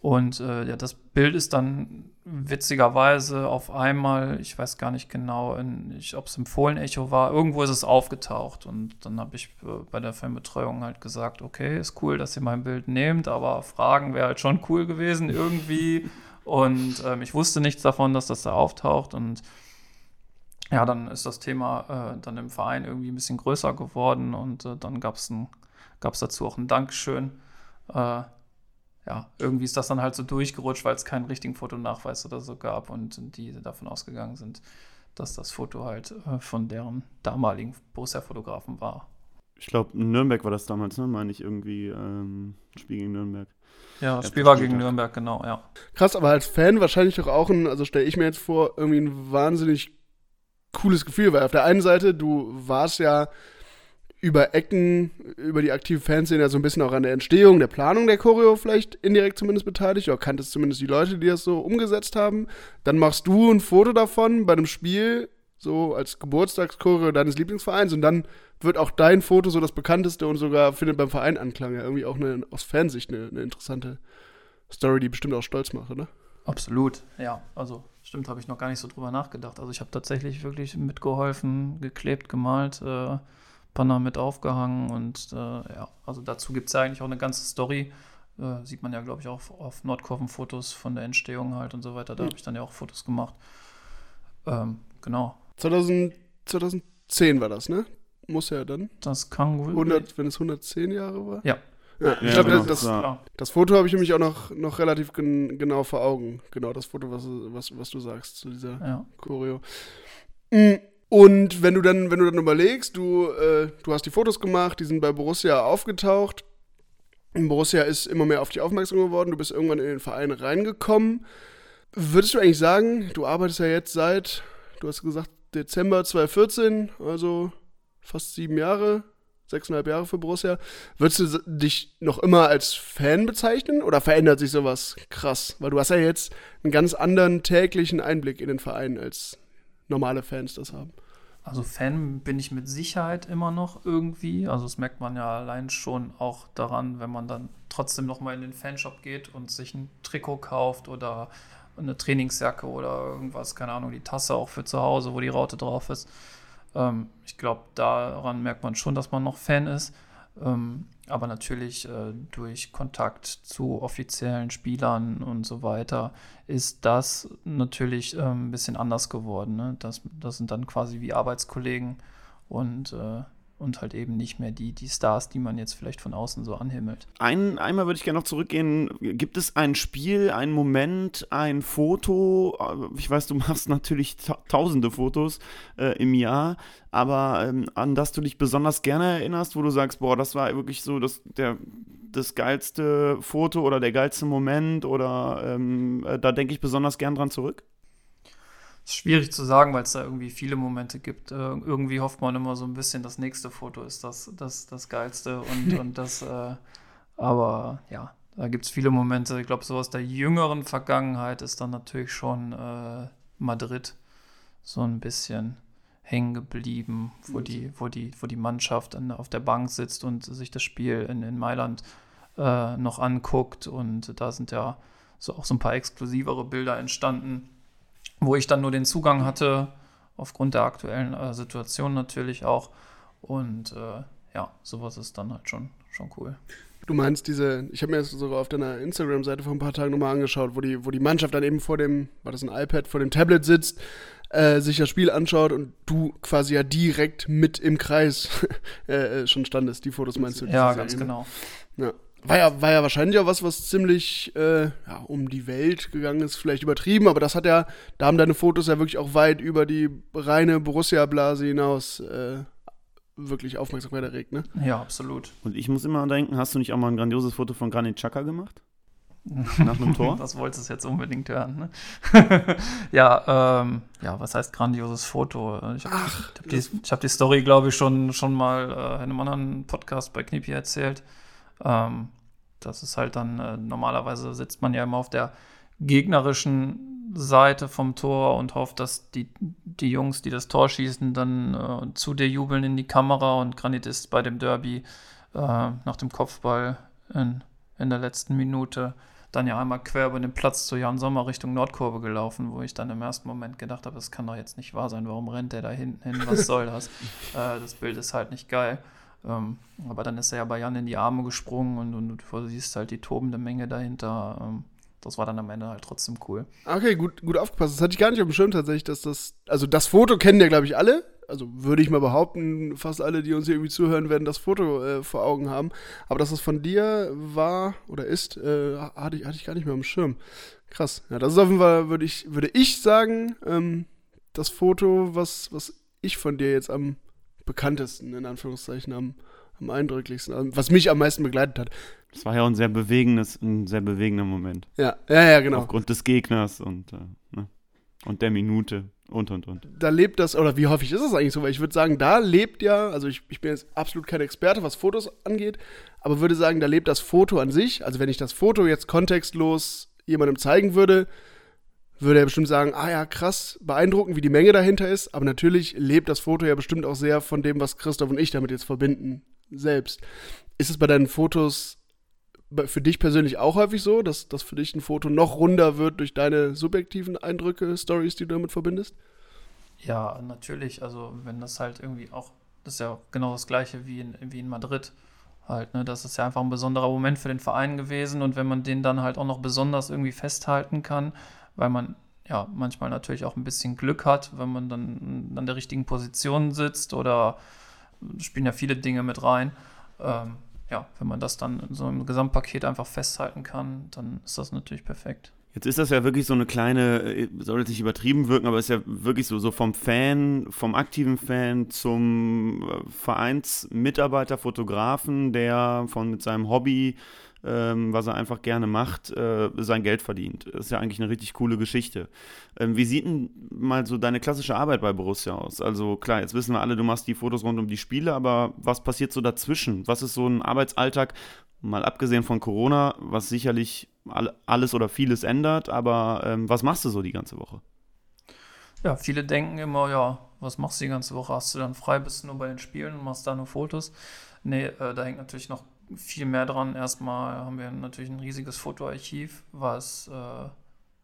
Und äh, ja, das Bild ist dann witzigerweise auf einmal, ich weiß gar nicht genau, ob es im Fohlen-Echo war, irgendwo ist es aufgetaucht. Und dann habe ich äh, bei der Filmbetreuung halt gesagt, okay, ist cool, dass ihr mein Bild nehmt, aber Fragen wäre halt schon cool gewesen irgendwie. Und ähm, ich wusste nichts davon, dass das da auftaucht. Und ja, dann ist das Thema äh, dann im Verein irgendwie ein bisschen größer geworden und äh, dann gab es dazu auch ein Dankeschön. Ja, irgendwie ist das dann halt so durchgerutscht, weil es keinen richtigen Fotonachweis oder so gab und die davon ausgegangen sind, dass das Foto halt äh, von deren damaligen Borussia-Fotografen war. Ich glaube, Nürnberg war das damals, ne? Meine ich irgendwie ähm, Spiel gegen Nürnberg. Ja, das Spiel war gegen Nürnberg, genau, ja. Krass, aber als Fan wahrscheinlich doch auch ein, also stelle ich mir jetzt vor, irgendwie ein wahnsinnig cooles Gefühl, weil auf der einen Seite, du warst ja über Ecken, über die aktive Fanszene ja so ein bisschen auch an der Entstehung, der Planung der Choreo vielleicht indirekt zumindest beteiligt, oder kanntest zumindest die Leute, die das so umgesetzt haben. Dann machst du ein Foto davon bei einem Spiel, so als Geburtstagschoreo deines Lieblingsvereins und dann wird auch dein Foto so das bekannteste und sogar findet beim Verein Anklang. Ja, irgendwie auch eine, aus Fansicht eine, eine interessante Story, die bestimmt auch stolz macht, oder? Absolut, ja. Also stimmt, habe ich noch gar nicht so drüber nachgedacht. Also ich habe tatsächlich wirklich mitgeholfen, geklebt, gemalt, äh, Banner mit aufgehangen und äh, ja, also dazu gibt es ja eigentlich auch eine ganze Story. Äh, sieht man ja, glaube ich, auch auf Nordkurven-Fotos von der Entstehung halt und so weiter. Da mhm. habe ich dann ja auch Fotos gemacht. Ähm, genau. 2000, 2010 war das, ne? Muss ja dann. Das kann wohl. 100, wenn es 110 Jahre war? Ja. Ja, ich ja, glaube, genau. das, das, Foto habe ich nämlich auch noch, noch relativ gen, genau vor Augen. Genau, das Foto, was, was, was du sagst zu dieser ja. Choreo. Mm, und wenn du dann, wenn du dann überlegst, du, äh, du hast die Fotos gemacht, die sind bei Borussia aufgetaucht. Borussia ist immer mehr auf dich aufmerksam geworden, du bist irgendwann in den Verein reingekommen. Würdest du eigentlich sagen, du arbeitest ja jetzt seit, du hast gesagt, Dezember 2014, also fast sieben Jahre, sechseinhalb Jahre für Borussia. Würdest du dich noch immer als Fan bezeichnen oder verändert sich sowas krass? Weil du hast ja jetzt einen ganz anderen täglichen Einblick in den Verein, als normale Fans das haben. Also Fan bin ich mit Sicherheit immer noch irgendwie. Also das merkt man ja allein schon auch daran, wenn man dann trotzdem noch mal in den Fanshop geht und sich ein Trikot kauft oder eine Trainingsjacke oder irgendwas, keine Ahnung, die Tasse auch für zu Hause, wo die Raute drauf ist. Ähm, ich glaube, daran merkt man schon, dass man noch Fan ist. Ähm, aber natürlich äh, durch Kontakt zu offiziellen Spielern und so weiter ist das natürlich äh, ein bisschen anders geworden. Ne? Das, das sind dann quasi wie Arbeitskollegen und äh, und halt eben nicht mehr die, die Stars, die man jetzt vielleicht von außen so anhimmelt. Ein, einmal würde ich gerne noch zurückgehen. Gibt es ein Spiel, ein Moment, ein Foto? Ich weiß, du machst natürlich ta tausende Fotos äh, im Jahr, aber ähm, an das du dich besonders gerne erinnerst, wo du sagst, boah, das war wirklich so das, der, das geilste Foto oder der geilste Moment oder ähm, äh, da denke ich besonders gern dran zurück? Ist schwierig zu sagen, weil es da irgendwie viele Momente gibt. Äh, irgendwie hofft man immer so ein bisschen, das nächste Foto ist das, das, das Geilste und, und das, äh, aber ja, da gibt es viele Momente. Ich glaube, so aus der jüngeren Vergangenheit ist dann natürlich schon äh, Madrid so ein bisschen hängen geblieben, wo die, wo die, wo die Mannschaft an, auf der Bank sitzt und sich das Spiel in, in Mailand äh, noch anguckt. Und da sind ja so auch so ein paar exklusivere Bilder entstanden wo ich dann nur den Zugang hatte, aufgrund der aktuellen äh, Situation natürlich auch. Und äh, ja, sowas ist dann halt schon, schon cool. Du meinst diese, ich habe mir das sogar auf deiner Instagram-Seite vor ein paar Tagen nochmal angeschaut, wo die, wo die Mannschaft dann eben vor dem, war das ein iPad, vor dem Tablet sitzt, äh, sich das Spiel anschaut und du quasi ja direkt mit im Kreis äh, äh, schon standest. Die Fotos meinst du? Ja, ganz genau. Ja war ja, war ja wahrscheinlich auch was, was ziemlich äh, ja, um die Welt gegangen ist, vielleicht übertrieben, aber das hat ja, da haben deine Fotos ja wirklich auch weit über die reine Borussia-Blase hinaus äh, wirklich Aufmerksamkeit erregt, ne? Ja, absolut. Und ich muss immer denken, hast du nicht auch mal ein grandioses Foto von Granit Xhaka gemacht? nach einem Tor? das wolltest du jetzt unbedingt hören. Ne? ja, ähm, ja, was heißt grandioses Foto? Ich habe hab die, hab die Story, glaube ich, schon, schon mal äh, in einem anderen Podcast bei Knipi erzählt. Ähm, das ist halt dann, äh, normalerweise sitzt man ja immer auf der gegnerischen Seite vom Tor und hofft, dass die, die Jungs, die das Tor schießen, dann äh, zu dir jubeln in die Kamera und Granit ist bei dem Derby äh, nach dem Kopfball in, in der letzten Minute dann ja einmal quer über den Platz zu Jan Sommer Richtung Nordkurve gelaufen, wo ich dann im ersten Moment gedacht habe, das kann doch jetzt nicht wahr sein, warum rennt der da hinten hin, was soll das? äh, das Bild ist halt nicht geil. Ähm, aber dann ist er ja bei Jan in die Arme gesprungen und, und du siehst halt die tobende Menge dahinter. Ähm, das war dann am Ende halt trotzdem cool. Okay, gut, gut aufgepasst. Das hatte ich gar nicht auf dem Schirm tatsächlich, dass das. Also das Foto kennen ja, glaube ich, alle. Also würde ich mal behaupten, fast alle, die uns hier irgendwie zuhören, werden das Foto äh, vor Augen haben. Aber dass das von dir war oder ist, äh, hatte, ich, hatte ich gar nicht mehr auf dem Schirm. Krass. Ja, das ist auf jeden Fall, würde ich, würde ich sagen, ähm, das Foto, was, was ich von dir jetzt am bekanntesten, in Anführungszeichen, am, am eindrücklichsten, was mich am meisten begleitet hat. Das war ja ein sehr bewegendes, ein sehr bewegender Moment. Ja, ja, ja, genau. Aufgrund des Gegners und, äh, ne? und der Minute und und und. Da lebt das, oder wie häufig ist das eigentlich so? Weil ich würde sagen, da lebt ja, also ich, ich bin jetzt absolut kein Experte, was Fotos angeht, aber würde sagen, da lebt das Foto an sich. Also wenn ich das Foto jetzt kontextlos jemandem zeigen würde, würde er bestimmt sagen, ah ja, krass, beeindruckend, wie die Menge dahinter ist. Aber natürlich lebt das Foto ja bestimmt auch sehr von dem, was Christoph und ich damit jetzt verbinden, selbst. Ist es bei deinen Fotos für dich persönlich auch häufig so, dass, dass für dich ein Foto noch runder wird durch deine subjektiven Eindrücke, Stories, die du damit verbindest? Ja, natürlich. Also wenn das halt irgendwie auch, das ist ja genau das gleiche wie in, wie in Madrid. Halt, ne? Das ist ja einfach ein besonderer Moment für den Verein gewesen und wenn man den dann halt auch noch besonders irgendwie festhalten kann, weil man ja manchmal natürlich auch ein bisschen Glück hat, wenn man dann an der richtigen Position sitzt oder spielen ja viele Dinge mit rein. Ähm, ja, wenn man das dann so einem Gesamtpaket einfach festhalten kann, dann ist das natürlich perfekt. Jetzt ist das ja wirklich so eine kleine, äh, soll jetzt nicht übertrieben wirken, aber ist ja wirklich so, so vom Fan, vom aktiven Fan zum äh, Vereinsmitarbeiter, Fotografen, der von mit seinem Hobby ähm, was er einfach gerne macht, äh, sein Geld verdient. Das ist ja eigentlich eine richtig coole Geschichte. Ähm, wie sieht denn mal so deine klassische Arbeit bei Borussia aus? Also klar, jetzt wissen wir alle, du machst die Fotos rund um die Spiele, aber was passiert so dazwischen? Was ist so ein Arbeitsalltag, mal abgesehen von Corona, was sicherlich alles oder vieles ändert, aber ähm, was machst du so die ganze Woche? Ja, viele denken immer, ja, was machst du die ganze Woche? Hast du dann frei, bist du nur bei den Spielen und machst da nur Fotos? Nee, äh, da hängt natürlich noch viel mehr dran. Erstmal haben wir natürlich ein riesiges Fotoarchiv, was, äh,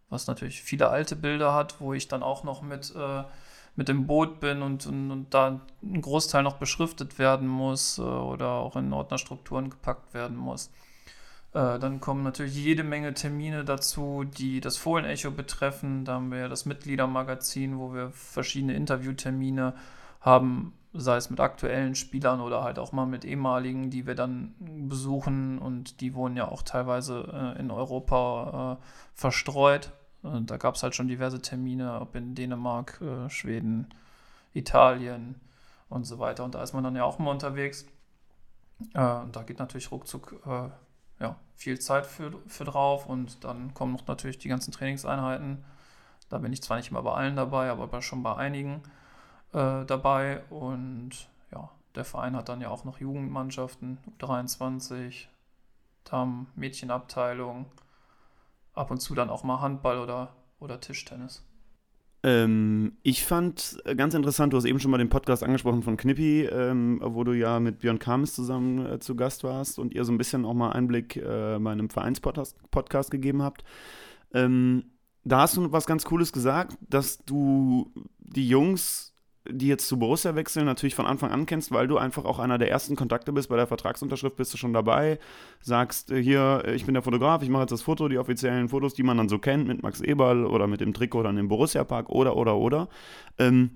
was natürlich viele alte Bilder hat, wo ich dann auch noch mit, äh, mit dem Boot bin und, und, und, da ein Großteil noch beschriftet werden muss äh, oder auch in Ordnerstrukturen gepackt werden muss. Äh, dann kommen natürlich jede Menge Termine dazu, die das Fohlen-Echo betreffen. Da haben wir das Mitgliedermagazin, wo wir verschiedene Interviewtermine haben sei es mit aktuellen Spielern oder halt auch mal mit ehemaligen, die wir dann besuchen und die wohnen ja auch teilweise äh, in Europa äh, verstreut. Und da gab es halt schon diverse Termine, ob in Dänemark, äh, Schweden, Italien und so weiter. Und da ist man dann ja auch mal unterwegs. Äh, und da geht natürlich ruckzuck äh, ja, viel Zeit für, für drauf und dann kommen noch natürlich die ganzen Trainingseinheiten. Da bin ich zwar nicht immer bei allen dabei, aber schon bei einigen äh, dabei und ja, der Verein hat dann ja auch noch Jugendmannschaften, U23, Damen, Mädchenabteilung, ab und zu dann auch mal Handball oder, oder Tischtennis. Ähm, ich fand ganz interessant, du hast eben schon mal den Podcast angesprochen von Knippi, ähm, wo du ja mit Björn Kames zusammen äh, zu Gast warst und ihr so ein bisschen auch mal Einblick äh, bei einem Vereinspodcast gegeben habt. Ähm, da hast du was ganz Cooles gesagt, dass du die Jungs die jetzt zu Borussia wechseln, natürlich von Anfang an kennst, weil du einfach auch einer der ersten Kontakte bist. Bei der Vertragsunterschrift bist du schon dabei, sagst, äh, hier, äh, ich bin der Fotograf, ich mache jetzt das Foto, die offiziellen Fotos, die man dann so kennt, mit Max Eberl oder mit dem Trikot dann im Borussia-Park oder, oder, oder. Ähm,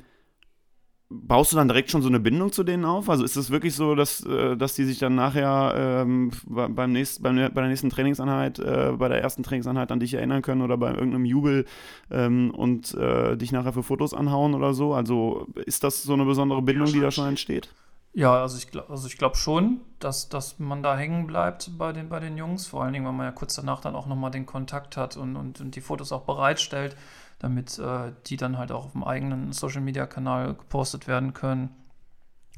baust du dann direkt schon so eine Bindung zu denen auf? Also ist es wirklich so, dass, äh, dass die sich dann nachher ähm, beim nächsten, beim, bei der nächsten Trainingseinheit, äh, bei der ersten Trainingseinheit an dich erinnern können oder bei irgendeinem Jubel ähm, und äh, dich nachher für Fotos anhauen oder so? Also ist das so eine besondere Bindung, die da schon entsteht? Ja, also ich, also ich glaube schon, dass, dass man da hängen bleibt bei den, bei den Jungs. Vor allen Dingen, weil man ja kurz danach dann auch nochmal den Kontakt hat und, und, und die Fotos auch bereitstellt, damit äh, die dann halt auch auf dem eigenen Social-Media-Kanal gepostet werden können.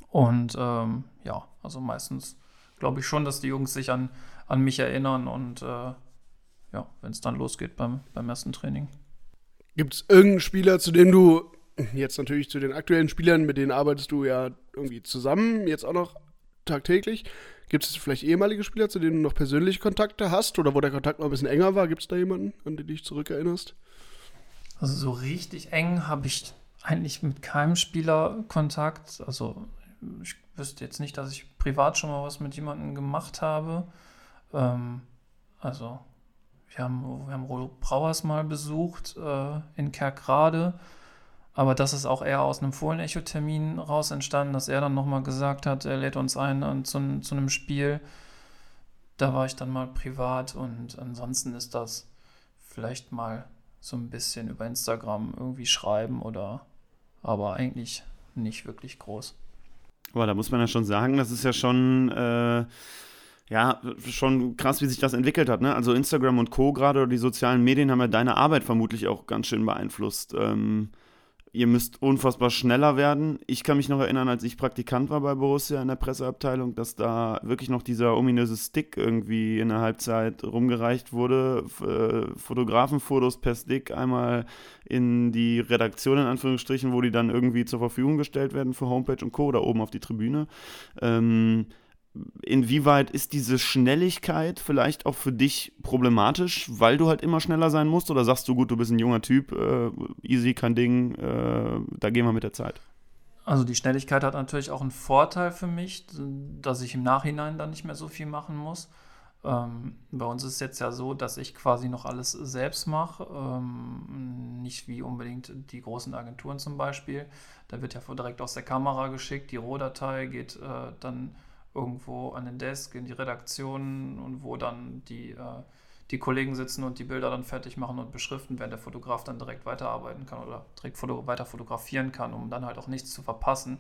Und ähm, ja, also meistens glaube ich schon, dass die Jungs sich an, an mich erinnern und äh, ja, wenn es dann losgeht beim, beim ersten Training. Gibt es irgendeinen Spieler, zu dem du jetzt natürlich zu den aktuellen Spielern, mit denen arbeitest du ja irgendwie zusammen, jetzt auch noch tagtäglich. Gibt es vielleicht ehemalige Spieler, zu denen du noch persönliche Kontakte hast oder wo der Kontakt noch ein bisschen enger war? Gibt es da jemanden, an den du dich zurückerinnerst? Also so richtig eng habe ich eigentlich mit keinem Spieler Kontakt. Also ich wüsste jetzt nicht, dass ich privat schon mal was mit jemandem gemacht habe. Ähm, also wir haben, wir haben Rolf Brauers mal besucht äh, in Kerkrade. Aber das ist auch eher aus einem Fohlen-Echo-Termin raus entstanden, dass er dann nochmal gesagt hat, er lädt uns ein äh, zu, zu einem Spiel. Da war ich dann mal privat und ansonsten ist das vielleicht mal so ein bisschen über Instagram irgendwie schreiben oder aber eigentlich nicht wirklich groß. Aber da muss man ja schon sagen, das ist ja schon, äh, ja, schon krass, wie sich das entwickelt hat. Ne? Also Instagram und Co. gerade oder die sozialen Medien haben ja deine Arbeit vermutlich auch ganz schön beeinflusst. Ähm, ihr müsst unfassbar schneller werden. Ich kann mich noch erinnern, als ich Praktikant war bei Borussia in der Presseabteilung, dass da wirklich noch dieser ominöse Stick irgendwie in der Halbzeit rumgereicht wurde. Äh, Fotografenfotos per Stick einmal in die Redaktion in Anführungsstrichen, wo die dann irgendwie zur Verfügung gestellt werden für Homepage und Co. oder oben auf die Tribüne. Ähm, inwieweit ist diese Schnelligkeit vielleicht auch für dich problematisch, weil du halt immer schneller sein musst? Oder sagst du, gut, du bist ein junger Typ, äh, easy, kein Ding, äh, da gehen wir mit der Zeit? Also die Schnelligkeit hat natürlich auch einen Vorteil für mich, dass ich im Nachhinein dann nicht mehr so viel machen muss. Ähm, bei uns ist es jetzt ja so, dass ich quasi noch alles selbst mache, ähm, nicht wie unbedingt die großen Agenturen zum Beispiel. Da wird ja direkt aus der Kamera geschickt, die Rohdatei geht äh, dann irgendwo an den Desk, in die Redaktion und wo dann die, äh, die Kollegen sitzen und die Bilder dann fertig machen und beschriften, während der Fotograf dann direkt weiterarbeiten kann oder direkt foto weiter fotografieren kann, um dann halt auch nichts zu verpassen.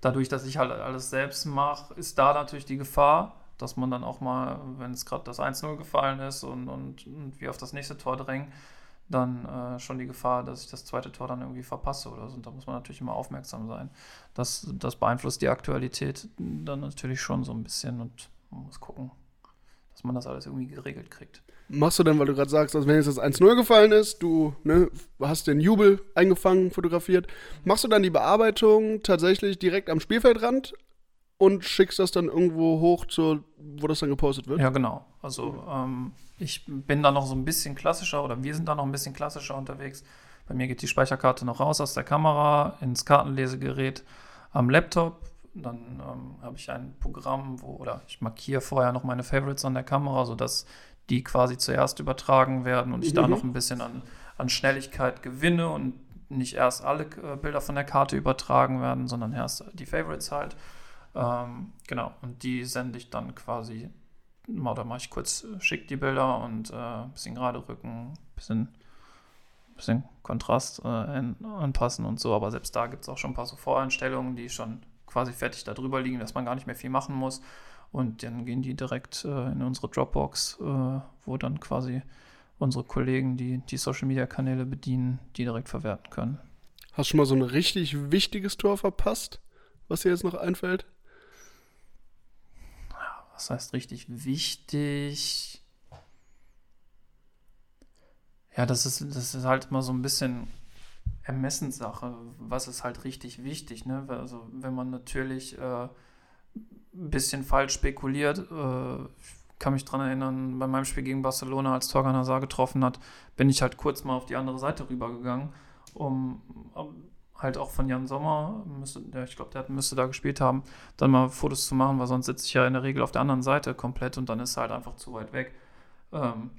Dadurch, dass ich halt alles selbst mache, ist da natürlich die Gefahr, dass man dann auch mal, wenn es gerade das 1-0 gefallen ist und, und, und wir auf das nächste Tor drängen, dann äh, schon die Gefahr, dass ich das zweite Tor dann irgendwie verpasse oder so. Und da muss man natürlich immer aufmerksam sein. Das, das beeinflusst die Aktualität dann natürlich schon so ein bisschen und man muss gucken, dass man das alles irgendwie geregelt kriegt. Machst du denn, weil du gerade sagst, also wenn jetzt das 1-0 gefallen ist, du ne, hast den Jubel eingefangen, fotografiert, machst du dann die Bearbeitung tatsächlich direkt am Spielfeldrand und schickst das dann irgendwo hoch, zu, wo das dann gepostet wird? Ja, genau. Also ähm, ich bin da noch so ein bisschen klassischer oder wir sind da noch ein bisschen klassischer unterwegs. Bei mir geht die Speicherkarte noch raus aus der Kamera ins Kartenlesegerät am Laptop. Dann ähm, habe ich ein Programm, wo, oder ich markiere vorher noch meine Favorites an der Kamera, sodass die quasi zuerst übertragen werden und ich mhm. da noch ein bisschen an, an Schnelligkeit gewinne und nicht erst alle äh, Bilder von der Karte übertragen werden, sondern erst die Favorites halt. Ähm, genau, und die sende ich dann quasi, oder mache ich kurz, äh, schick die Bilder und äh, ein bisschen gerade rücken, bisschen, bisschen Kontrast äh, anpassen und so. Aber selbst da gibt es auch schon ein paar so Voreinstellungen, die schon quasi fertig da drüber liegen, dass man gar nicht mehr viel machen muss. Und dann gehen die direkt äh, in unsere Dropbox, äh, wo dann quasi unsere Kollegen, die die Social Media Kanäle bedienen, die direkt verwerten können. Hast du schon mal so ein richtig wichtiges Tor verpasst, was dir jetzt noch einfällt? Was heißt richtig wichtig? Ja, das ist, das ist halt immer so ein bisschen Ermessenssache. Was ist halt richtig wichtig? Ne? Also, wenn man natürlich äh, ein bisschen falsch spekuliert, äh, ich kann mich daran erinnern, bei meinem Spiel gegen Barcelona, als Torgan Hazard getroffen hat, bin ich halt kurz mal auf die andere Seite rübergegangen, um, um halt auch von Jan Sommer, müsste, ja, ich glaube, der müsste da gespielt haben, dann mal Fotos zu machen, weil sonst sitze ich ja in der Regel auf der anderen Seite komplett und dann ist er halt einfach zu weit weg. Ähm,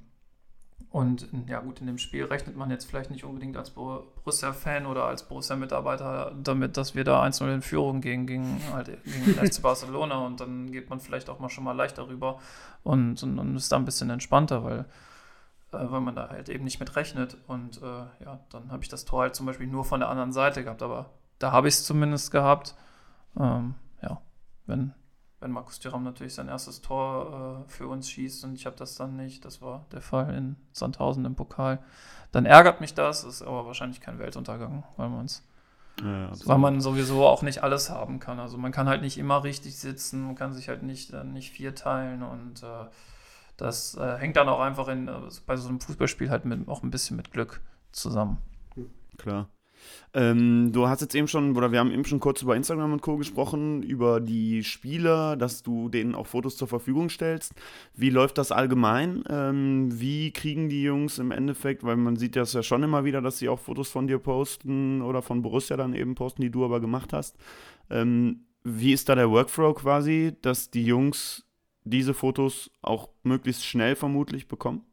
und ja gut, in dem Spiel rechnet man jetzt vielleicht nicht unbedingt als Borussia-Fan oder als Borussia-Mitarbeiter damit, dass wir da 1-0 in Führung gehen gegen, halt, gegen FC Barcelona und dann geht man vielleicht auch mal schon mal leichter rüber und, und, und ist da ein bisschen entspannter, weil weil man da halt eben nicht mit rechnet. Und äh, ja, dann habe ich das Tor halt zum Beispiel nur von der anderen Seite gehabt, aber da habe ich es zumindest gehabt. ähm, ja, wenn, wenn Markus Thuram natürlich sein erstes Tor äh, für uns schießt und ich habe das dann nicht, das war der Fall in Sandhausen im Pokal, dann ärgert mich das, ist aber wahrscheinlich kein Weltuntergang, weil man es ja, weil man sowieso auch nicht alles haben kann. Also man kann halt nicht immer richtig sitzen, man kann sich halt nicht, äh, nicht vier teilen und äh, das äh, hängt dann auch einfach in, äh, bei so einem Fußballspiel halt mit, auch ein bisschen mit Glück zusammen. Klar. Ähm, du hast jetzt eben schon, oder wir haben eben schon kurz über Instagram und Co. gesprochen, über die Spieler, dass du denen auch Fotos zur Verfügung stellst. Wie läuft das allgemein? Ähm, wie kriegen die Jungs im Endeffekt, weil man sieht das ja schon immer wieder, dass sie auch Fotos von dir posten oder von Borussia dann eben posten, die du aber gemacht hast. Ähm, wie ist da der Workflow quasi, dass die Jungs diese Fotos auch möglichst schnell vermutlich bekommen?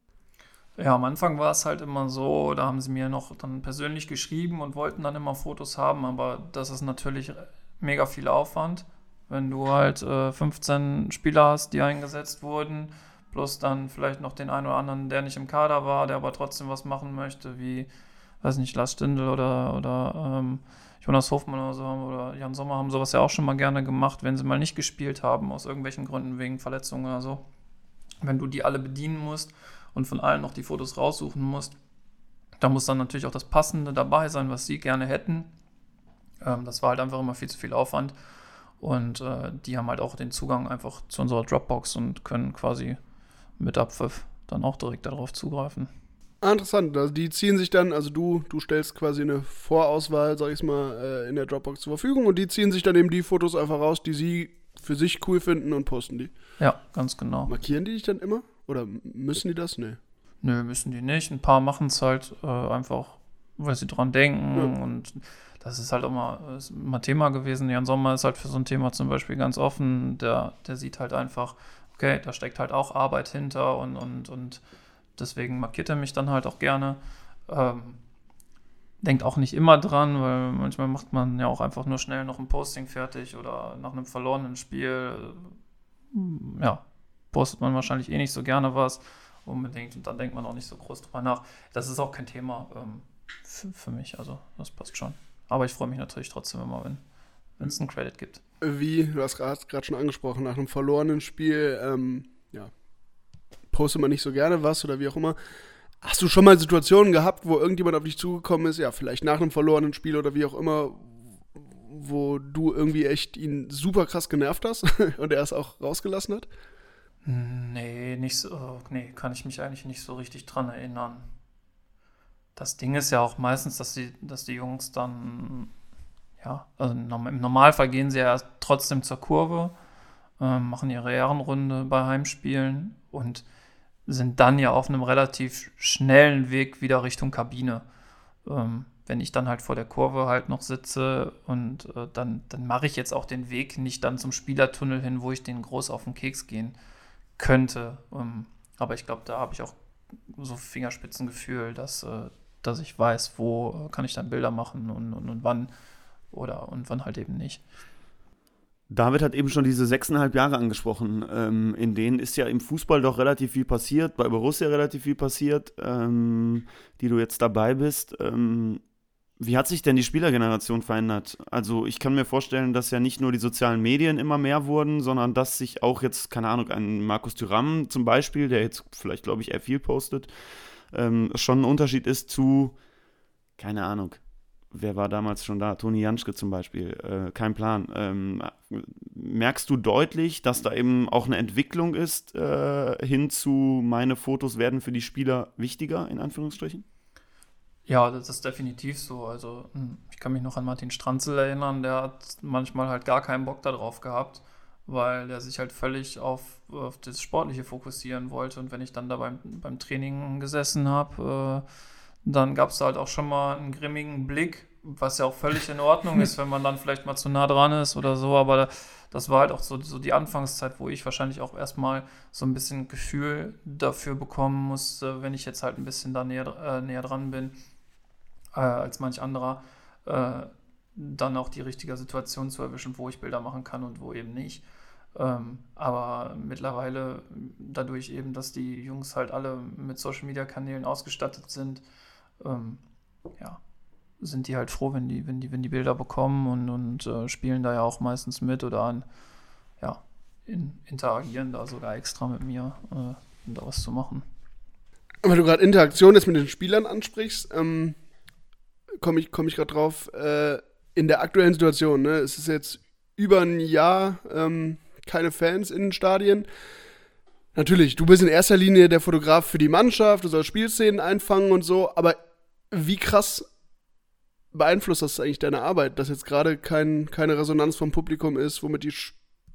Ja, am Anfang war es halt immer so, da haben sie mir noch dann persönlich geschrieben und wollten dann immer Fotos haben, aber das ist natürlich mega viel Aufwand, wenn du halt äh, 15 Spieler hast, die eingesetzt wurden, plus dann vielleicht noch den einen oder anderen, der nicht im Kader war, der aber trotzdem was machen möchte, wie, weiß nicht, Lars Stindl oder, oder ähm, Jonas Hofmann oder so oder Jan Sommer haben sowas ja auch schon mal gerne gemacht, wenn sie mal nicht gespielt haben, aus irgendwelchen Gründen, wegen Verletzungen oder so. Wenn du die alle bedienen musst und von allen noch die Fotos raussuchen musst. Da muss dann natürlich auch das Passende dabei sein, was sie gerne hätten. Ähm, das war halt einfach immer viel zu viel Aufwand. Und äh, die haben halt auch den Zugang einfach zu unserer Dropbox und können quasi mit Abpfiff dann auch direkt darauf zugreifen. Ah, interessant. Also die ziehen sich dann, also du, du stellst quasi eine Vorauswahl, sag ich mal, äh, in der Dropbox zur Verfügung und die ziehen sich dann eben die Fotos einfach raus, die sie für sich cool finden und posten die. Ja, ganz genau. Markieren die dich dann immer? Oder müssen die das? Nee. Nö, müssen die nicht. Ein paar machen es halt äh, einfach, weil sie dran denken. Ja. Und das ist halt immer, ist immer Thema gewesen. Jan Sommer ist halt für so ein Thema zum Beispiel ganz offen. Der, der sieht halt einfach, okay, da steckt halt auch Arbeit hinter und, und, und deswegen markiert er mich dann halt auch gerne. Ähm, denkt auch nicht immer dran, weil manchmal macht man ja auch einfach nur schnell noch ein Posting fertig oder nach einem verlorenen Spiel. Ja, postet man wahrscheinlich eh nicht so gerne was unbedingt und dann denkt man auch nicht so groß drüber nach. Das ist auch kein Thema ähm, für, für, mich, also das passt schon. Aber ich freue mich natürlich trotzdem immer, wenn es einen Credit gibt. Wie, du hast gerade schon angesprochen, nach einem verlorenen Spiel, ähm, ja, postet man nicht so gerne was oder wie auch immer. Hast du schon mal Situationen gehabt, wo irgendjemand auf dich zugekommen ist, ja, vielleicht nach einem verlorenen Spiel oder wie auch immer, wo du irgendwie echt ihn super krass genervt hast und er es auch rausgelassen hat? Nee, nicht so. Nee, kann ich mich eigentlich nicht so richtig dran erinnern. Das Ding ist ja auch meistens, dass die, dass die Jungs dann, ja, also im Normalfall gehen sie ja trotzdem zur Kurve, äh, machen ihre Ehrenrunde bei Heimspielen und sind dann ja auf einem relativ schnellen Weg wieder Richtung Kabine. Ähm, wenn ich dann halt vor der Kurve halt noch sitze und äh, dann, dann mache ich jetzt auch den Weg nicht dann zum Spielertunnel hin, wo ich den groß auf den Keks gehen könnte. Ähm, aber ich glaube, da habe ich auch so Fingerspitzengefühl, dass, äh, dass ich weiß, wo äh, kann ich dann Bilder machen und, und, und wann oder und wann halt eben nicht. David hat eben schon diese sechseinhalb Jahre angesprochen, ähm, in denen ist ja im Fußball doch relativ viel passiert, bei Borussia relativ viel passiert, ähm, die du jetzt dabei bist. Ähm, wie hat sich denn die Spielergeneration verändert? Also ich kann mir vorstellen, dass ja nicht nur die sozialen Medien immer mehr wurden, sondern dass sich auch jetzt, keine Ahnung, ein Markus Thüram zum Beispiel, der jetzt vielleicht, glaube ich, eher viel postet, ähm, schon ein Unterschied ist zu, keine Ahnung, wer war damals schon da? Toni Janschke zum Beispiel, äh, kein Plan. Ähm, merkst du deutlich, dass da eben auch eine Entwicklung ist äh, hin zu, meine Fotos werden für die Spieler wichtiger, in Anführungsstrichen? Ja, das ist definitiv so. Also hm, ich kann mich noch an Martin Stranzel erinnern, der hat manchmal halt gar keinen Bock darauf gehabt, weil der sich halt völlig auf, auf das Sportliche fokussieren wollte. Und wenn ich dann da beim, beim Training gesessen habe, äh, dann gab es da halt auch schon mal einen grimmigen Blick, was ja auch völlig in Ordnung ist, wenn man dann vielleicht mal zu nah dran ist oder so. Aber das war halt auch so, so die Anfangszeit, wo ich wahrscheinlich auch erstmal so ein bisschen Gefühl dafür bekommen musste, wenn ich jetzt halt ein bisschen da näher, äh, näher dran bin äh, als manch anderer, äh, dann auch die richtige Situation zu erwischen, wo ich Bilder machen kann und wo eben nicht. Ähm, aber mittlerweile, dadurch eben, dass die Jungs halt alle mit Social Media Kanälen ausgestattet sind, ähm, ja, sind die halt froh, wenn die, wenn die, wenn die Bilder bekommen und, und äh, spielen da ja auch meistens mit oder an, ja, in, interagieren da sogar extra mit mir, äh, um da was zu machen. Weil du gerade Interaktion jetzt mit den Spielern ansprichst, ähm, komme ich, komm ich gerade drauf, äh, in der aktuellen Situation, ne, es ist jetzt über ein Jahr ähm, keine Fans in den Stadien. Natürlich, du bist in erster Linie der Fotograf für die Mannschaft, du sollst Spielszenen einfangen und so, aber wie krass beeinflusst das eigentlich deine Arbeit, dass jetzt gerade kein, keine Resonanz vom Publikum ist, womit die,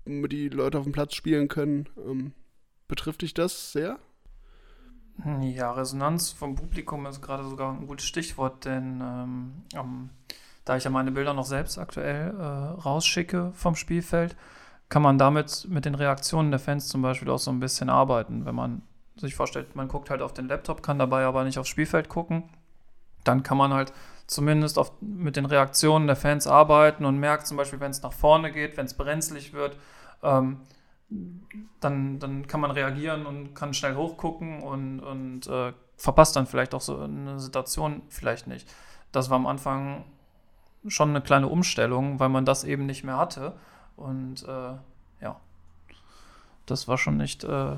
womit die Leute auf dem Platz spielen können? Ähm, betrifft dich das sehr? Ja, Resonanz vom Publikum ist gerade sogar ein gutes Stichwort, denn ähm, um, da ich ja meine Bilder noch selbst aktuell äh, rausschicke vom Spielfeld, kann man damit mit den Reaktionen der Fans zum Beispiel auch so ein bisschen arbeiten. Wenn man sich vorstellt, man guckt halt auf den Laptop, kann dabei aber nicht aufs Spielfeld gucken, dann kann man halt zumindest auf, mit den Reaktionen der Fans arbeiten und merkt zum Beispiel, wenn es nach vorne geht, wenn es brenzlig wird, ähm, dann, dann kann man reagieren und kann schnell hochgucken und, und äh, verpasst dann vielleicht auch so eine Situation vielleicht nicht. Das war am Anfang schon eine kleine Umstellung, weil man das eben nicht mehr hatte. Und äh, ja, das war schon echt, äh,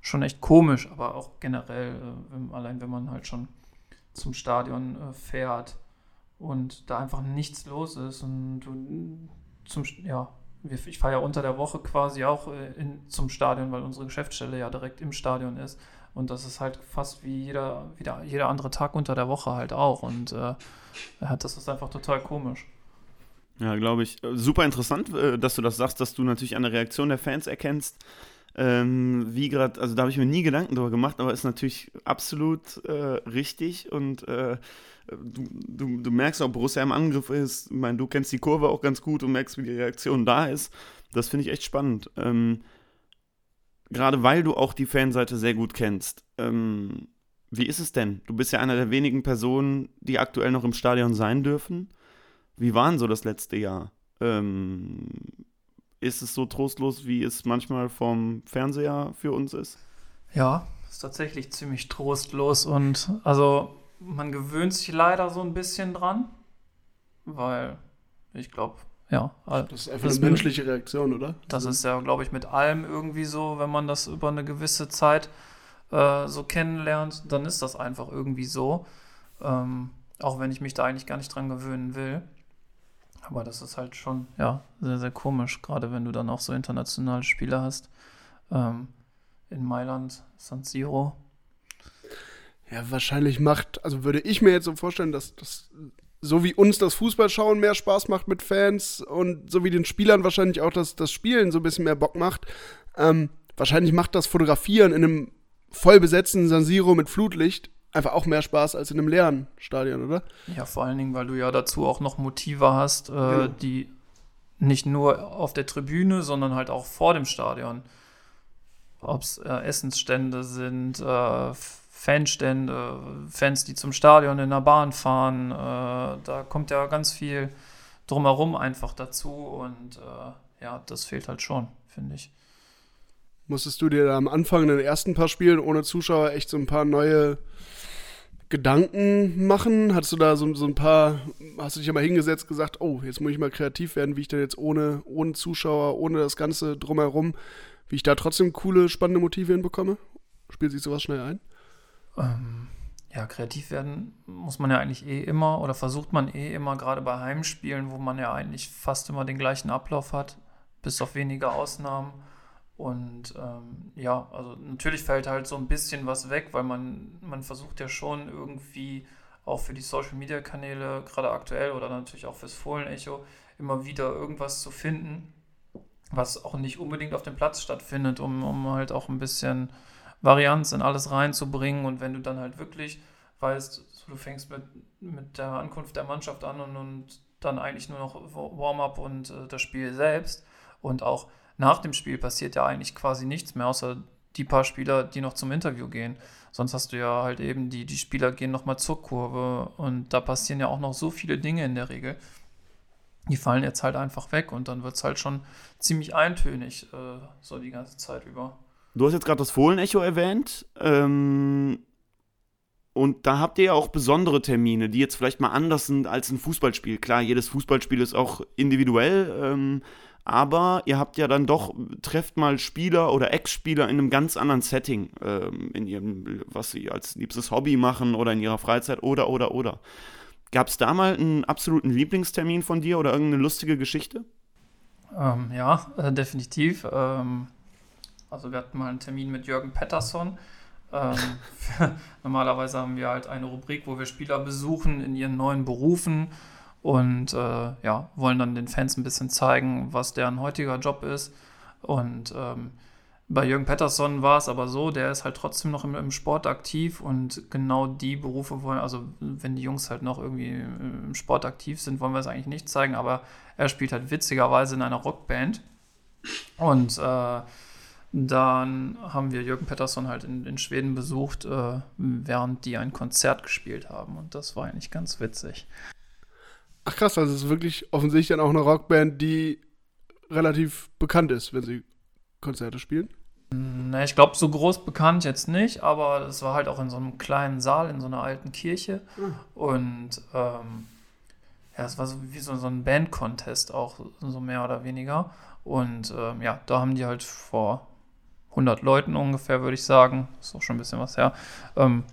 schon echt komisch, aber auch generell, äh, allein wenn man halt schon zum Stadion äh, fährt und da einfach nichts los ist und zum, ja, ich fahre ja unter der Woche quasi auch äh, in, zum Stadion, weil unsere Geschäftsstelle ja direkt im Stadion ist. Und das ist halt fast wie jeder, wie der, jeder andere Tag unter der Woche halt auch. Und äh, das ist einfach total komisch. Ja, glaube ich. Super interessant, äh, dass du das sagst, dass du natürlich eine Reaktion der Fans erkennst. Ähm, wie gerade, also da habe ich mir nie Gedanken darüber gemacht, aber ist natürlich absolut äh, richtig und äh, du, du, du, merkst auch, Borussia im Angriff ist. Ich meine, du kennst die Kurve auch ganz gut und merkst, wie die Reaktion da ist. Das finde ich echt spannend. Ähm, gerade weil du auch die Fanseite sehr gut kennst. Ähm, wie ist es denn? Du bist ja einer der wenigen Personen, die aktuell noch im Stadion sein dürfen. Wie war denn so das letzte Jahr? Ähm, ist es so trostlos, wie es manchmal vom Fernseher für uns ist? Ja, ist tatsächlich ziemlich trostlos und also man gewöhnt sich leider so ein bisschen dran, weil ich glaube, ja. Das ist einfach das eine menschliche Reaktion, oder? Das ist ja, glaube ich, mit allem irgendwie so, wenn man das über eine gewisse Zeit äh, so kennenlernt, dann ist das einfach irgendwie so. Ähm, auch wenn ich mich da eigentlich gar nicht dran gewöhnen will. Aber das ist halt schon, ja, sehr, sehr komisch, gerade wenn du dann auch so internationale Spiele hast. Ähm, in Mailand, San Siro. Ja, wahrscheinlich macht, also würde ich mir jetzt so vorstellen, dass das so wie uns das Fußballschauen mehr Spaß macht mit Fans und so wie den Spielern wahrscheinlich auch das, das Spielen so ein bisschen mehr Bock macht. Ähm, wahrscheinlich macht das Fotografieren in einem voll besetzten San Siro mit Flutlicht einfach auch mehr Spaß als in einem leeren Stadion, oder? Ja, vor allen Dingen, weil du ja dazu auch noch Motive hast, äh, ja. die nicht nur auf der Tribüne, sondern halt auch vor dem Stadion. Ob es äh, Essensstände sind, äh, Fanstände, Fans, die zum Stadion in der Bahn fahren. Äh, da kommt ja ganz viel drumherum einfach dazu und äh, ja, das fehlt halt schon, finde ich. Musstest du dir da am Anfang in den ersten paar Spielen ohne Zuschauer echt so ein paar neue Gedanken machen? Hattest du da so, so ein paar, hast du dich mal hingesetzt, gesagt, oh, jetzt muss ich mal kreativ werden, wie ich denn jetzt ohne, ohne Zuschauer, ohne das Ganze drumherum, wie ich da trotzdem coole, spannende Motive hinbekomme? Spielt sich sowas schnell ein? Ähm, ja, kreativ werden muss man ja eigentlich eh immer oder versucht man eh immer, gerade bei Heimspielen, wo man ja eigentlich fast immer den gleichen Ablauf hat, bis auf wenige Ausnahmen. Und ähm, ja, also natürlich fällt halt so ein bisschen was weg, weil man, man versucht ja schon irgendwie auch für die Social Media Kanäle, gerade aktuell oder natürlich auch fürs Fohlen-Echo, immer wieder irgendwas zu finden, was auch nicht unbedingt auf dem Platz stattfindet, um, um halt auch ein bisschen Varianz in alles reinzubringen. Und wenn du dann halt wirklich weißt, du fängst mit, mit der Ankunft der Mannschaft an und, und dann eigentlich nur noch Warm-up und äh, das Spiel selbst und auch nach dem Spiel passiert ja eigentlich quasi nichts mehr, außer die paar Spieler, die noch zum Interview gehen. Sonst hast du ja halt eben die, die Spieler gehen nochmal zur Kurve und da passieren ja auch noch so viele Dinge in der Regel. Die fallen jetzt halt einfach weg und dann wird es halt schon ziemlich eintönig, äh, so die ganze Zeit über. Du hast jetzt gerade das Fohlenecho erwähnt. Ähm, und da habt ihr ja auch besondere Termine, die jetzt vielleicht mal anders sind als ein Fußballspiel. Klar, jedes Fußballspiel ist auch individuell, ähm, aber ihr habt ja dann doch, trefft mal Spieler oder Ex-Spieler in einem ganz anderen Setting, ähm, in ihrem, was sie als liebstes Hobby machen oder in ihrer Freizeit oder, oder, oder. Gab es da mal einen absoluten Lieblingstermin von dir oder irgendeine lustige Geschichte? Ähm, ja, äh, definitiv. Ähm, also wir hatten mal einen Termin mit Jürgen Pettersson. Ähm, normalerweise haben wir halt eine Rubrik, wo wir Spieler besuchen in ihren neuen Berufen und äh, ja, wollen dann den Fans ein bisschen zeigen, was deren heutiger Job ist. Und ähm, bei Jürgen Pettersson war es aber so, der ist halt trotzdem noch im, im, Sport aktiv und genau die Berufe wollen, also wenn die Jungs halt noch irgendwie im Sport aktiv sind, wollen wir es eigentlich nicht zeigen, aber er spielt halt witzigerweise in einer Rockband. Und äh, dann haben wir Jürgen Pettersson halt in, in Schweden besucht, äh, während die ein Konzert gespielt haben. Und das war eigentlich ganz witzig. Ach krass, also es ist wirklich offensichtlich dann auch eine Rockband, die relativ bekannt ist, wenn sie Konzerte spielen. Ne, ich glaube, so groß bekannt jetzt nicht, aber es war halt auch in so einem kleinen Saal, in so einer alten Kirche. Mhm. Und ähm, ja, es war so wie so, so ein Band-Contest auch, so mehr oder weniger. Und ähm, ja, da haben die halt vor 100 Leuten ungefähr, würde ich sagen, ist auch schon ein bisschen was her, ähm,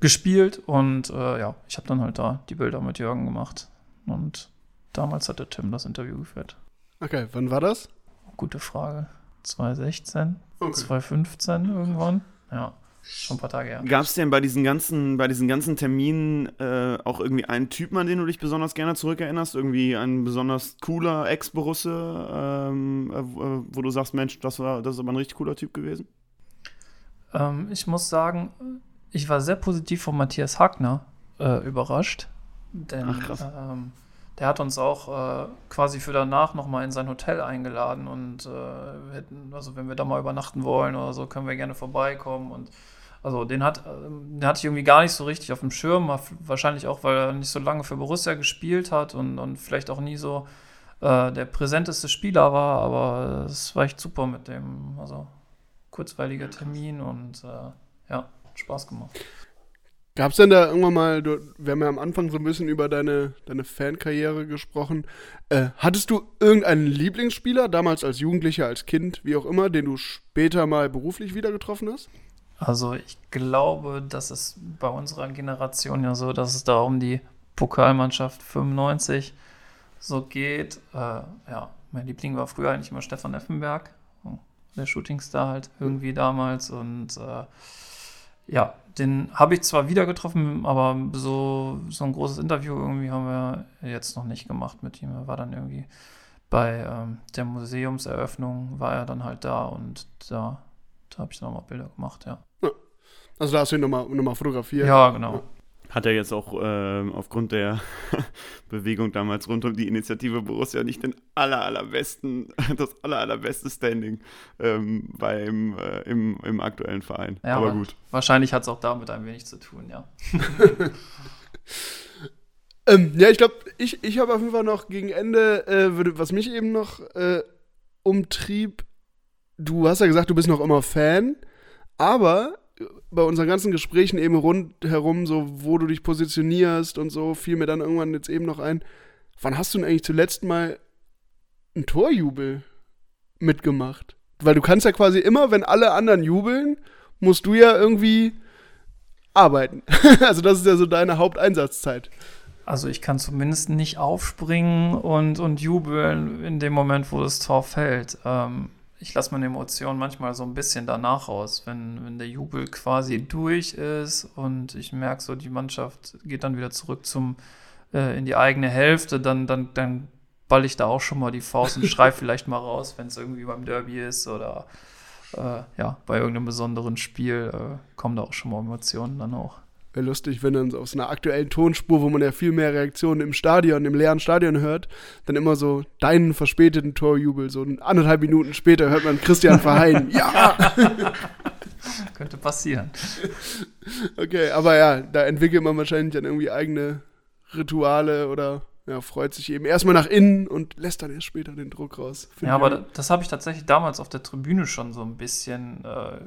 gespielt. Und äh, ja, ich habe dann halt da die Bilder mit Jürgen gemacht. Und damals hat der Tim das Interview geführt. Okay, wann war das? Gute Frage. 2016, okay. 2015 irgendwann. Ja, schon ein paar Tage her. Gab es denn bei diesen ganzen, bei diesen ganzen Terminen äh, auch irgendwie einen Typen, an den du dich besonders gerne zurückerinnerst? Irgendwie ein besonders cooler Ex-Borusse, ähm, äh, wo du sagst, Mensch, das, war, das ist aber ein richtig cooler Typ gewesen? Ähm, ich muss sagen, ich war sehr positiv von Matthias Hagner äh, überrascht. Denn Ach, krass. Ähm, der hat uns auch äh, quasi für danach nochmal in sein Hotel eingeladen und äh, hätten, also wenn wir da mal übernachten wollen oder so, können wir gerne vorbeikommen und also den hat, den hatte ich irgendwie gar nicht so richtig auf dem Schirm, wahrscheinlich auch, weil er nicht so lange für Borussia gespielt hat und, und vielleicht auch nie so äh, der präsenteste Spieler war, aber es war echt super mit dem, also kurzweiliger Termin und äh, ja, Spaß gemacht. Gab es denn da irgendwann mal, du, wir haben ja am Anfang so ein bisschen über deine, deine Fankarriere gesprochen. Äh, hattest du irgendeinen Lieblingsspieler, damals als Jugendlicher, als Kind, wie auch immer, den du später mal beruflich wieder getroffen hast? Also ich glaube, das ist bei unserer Generation ja so, dass es da um die Pokalmannschaft 95 so geht. Äh, ja, mein Liebling war früher eigentlich immer Stefan Effenberg, der Shootingstar halt irgendwie damals und äh, ja, den habe ich zwar wieder getroffen, aber so, so ein großes Interview irgendwie haben wir jetzt noch nicht gemacht mit ihm. Er war dann irgendwie bei ähm, der Museumseröffnung, war er dann halt da und da, da habe ich nochmal Bilder gemacht, ja. Also da hast du ihn nochmal noch mal fotografiert? Ja, genau. Ja hat er jetzt auch äh, aufgrund der Bewegung damals rund um die Initiative Borussia nicht den aller, allerbesten, das aller, allerbeste Standing ähm, beim, äh, im, im aktuellen Verein. Ja, aber gut. Wahrscheinlich hat es auch damit ein wenig zu tun, ja. ähm, ja, ich glaube, ich, ich habe auf jeden Fall noch gegen Ende, äh, was mich eben noch äh, umtrieb, du hast ja gesagt, du bist noch immer Fan, aber bei unseren ganzen Gesprächen eben rundherum, so wo du dich positionierst und so, fiel mir dann irgendwann jetzt eben noch ein, wann hast du denn eigentlich zuletzt mal einen Torjubel mitgemacht? Weil du kannst ja quasi immer, wenn alle anderen jubeln, musst du ja irgendwie arbeiten. also das ist ja so deine Haupteinsatzzeit. Also ich kann zumindest nicht aufspringen und, und jubeln in dem Moment, wo das Tor fällt. Ähm, ich lasse meine Emotionen manchmal so ein bisschen danach aus, wenn, wenn der Jubel quasi durch ist und ich merke so, die Mannschaft geht dann wieder zurück zum, äh, in die eigene Hälfte, dann, dann, dann ball ich da auch schon mal die Faust und schreibe vielleicht mal raus, wenn es irgendwie beim Derby ist oder äh, ja, bei irgendeinem besonderen Spiel äh, kommen da auch schon mal Emotionen dann auch. Wäre lustig, wenn dann aus einer aktuellen Tonspur, wo man ja viel mehr Reaktionen im Stadion, im leeren Stadion hört, dann immer so deinen verspäteten Torjubel. So anderthalb Minuten später hört man Christian Verheyen. ja! Könnte passieren. Okay, aber ja, da entwickelt man wahrscheinlich dann irgendwie eigene Rituale oder ja, freut sich eben erstmal nach innen und lässt dann erst später den Druck raus. Ja, aber das, das habe ich tatsächlich damals auf der Tribüne schon so ein bisschen, äh,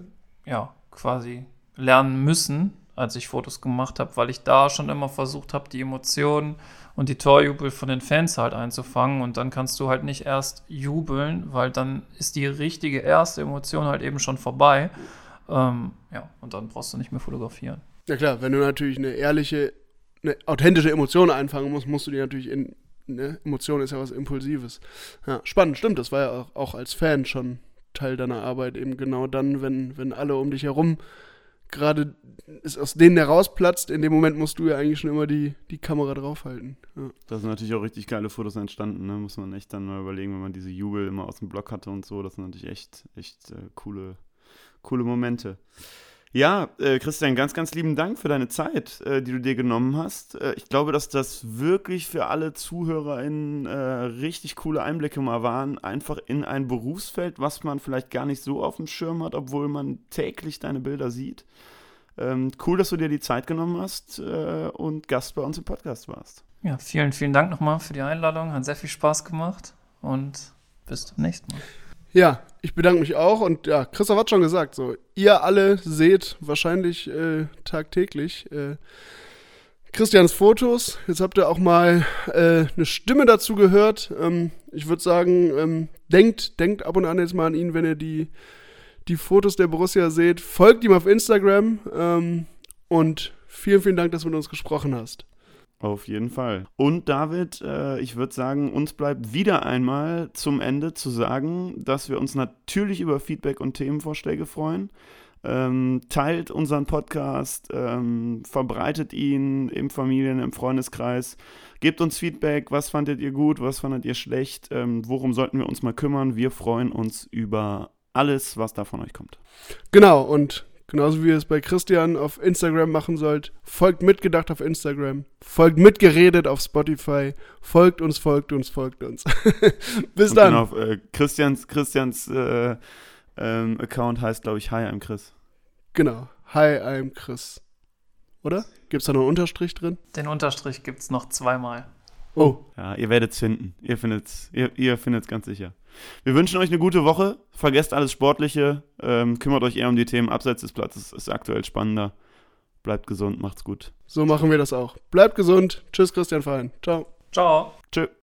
ja, quasi lernen müssen. Als ich Fotos gemacht habe, weil ich da schon immer versucht habe, die Emotionen und die Torjubel von den Fans halt einzufangen. Und dann kannst du halt nicht erst jubeln, weil dann ist die richtige erste Emotion halt eben schon vorbei. Ähm, ja, und dann brauchst du nicht mehr fotografieren. Ja klar, wenn du natürlich eine ehrliche, eine authentische Emotion einfangen musst, musst du die natürlich in. Ne? Emotion ist ja was Impulsives. Ja, spannend, stimmt. Das war ja auch, auch als Fan schon Teil deiner Arbeit, eben genau dann, wenn, wenn alle um dich herum gerade ist aus denen herausplatzt, in dem Moment musst du ja eigentlich schon immer die, die Kamera draufhalten. Ja. Da sind natürlich auch richtig geile Fotos entstanden, ne? muss man echt dann mal überlegen, wenn man diese Jubel immer aus dem Block hatte und so. Das sind natürlich echt, echt äh, coole, coole Momente. Ja, äh, Christian, ganz, ganz lieben Dank für deine Zeit, äh, die du dir genommen hast. Äh, ich glaube, dass das wirklich für alle ZuhörerInnen äh, richtig coole Einblicke mal waren. Einfach in ein Berufsfeld, was man vielleicht gar nicht so auf dem Schirm hat, obwohl man täglich deine Bilder sieht. Ähm, cool, dass du dir die Zeit genommen hast äh, und Gast bei uns im Podcast warst. Ja, vielen, vielen Dank nochmal für die Einladung. Hat sehr viel Spaß gemacht und bis zum nächsten Mal. Ja, ich bedanke mich auch und ja, Christoph hat schon gesagt, so, ihr alle seht wahrscheinlich äh, tagtäglich äh, Christians Fotos. Jetzt habt ihr auch mal äh, eine Stimme dazu gehört. Ähm, ich würde sagen, ähm, denkt, denkt ab und an jetzt mal an ihn, wenn ihr die, die Fotos der Borussia seht. Folgt ihm auf Instagram ähm, und vielen, vielen Dank, dass du mit uns gesprochen hast. Auf jeden Fall. Und David, äh, ich würde sagen, uns bleibt wieder einmal zum Ende zu sagen, dass wir uns natürlich über Feedback und Themenvorschläge freuen. Ähm, teilt unseren Podcast, ähm, verbreitet ihn im Familien-, im Freundeskreis. Gebt uns Feedback, was fandet ihr gut, was fandet ihr schlecht, ähm, worum sollten wir uns mal kümmern. Wir freuen uns über alles, was da von euch kommt. Genau, und Genauso wie ihr es bei Christian auf Instagram machen sollt. Folgt mitgedacht auf Instagram. Folgt mitgeredet auf Spotify. Folgt uns, folgt uns, folgt uns. Bis Und dann. Genau, äh, Christians, Christians äh, ähm, Account heißt, glaube ich, Hi, I'm Chris. Genau. Hi, I'm Chris. Oder? Gibt es da noch einen Unterstrich drin? Den Unterstrich gibt es noch zweimal. Oh. Ja, ihr werdet es finden. Ihr findet es ihr, ihr findet's ganz sicher. Wir wünschen euch eine gute Woche. Vergesst alles Sportliche. Ähm, kümmert euch eher um die Themen abseits des Platzes. Ist aktuell spannender. Bleibt gesund, macht's gut. So machen wir das auch. Bleibt gesund. Tschüss, Christian Fein. Ciao. Ciao. Tschüss.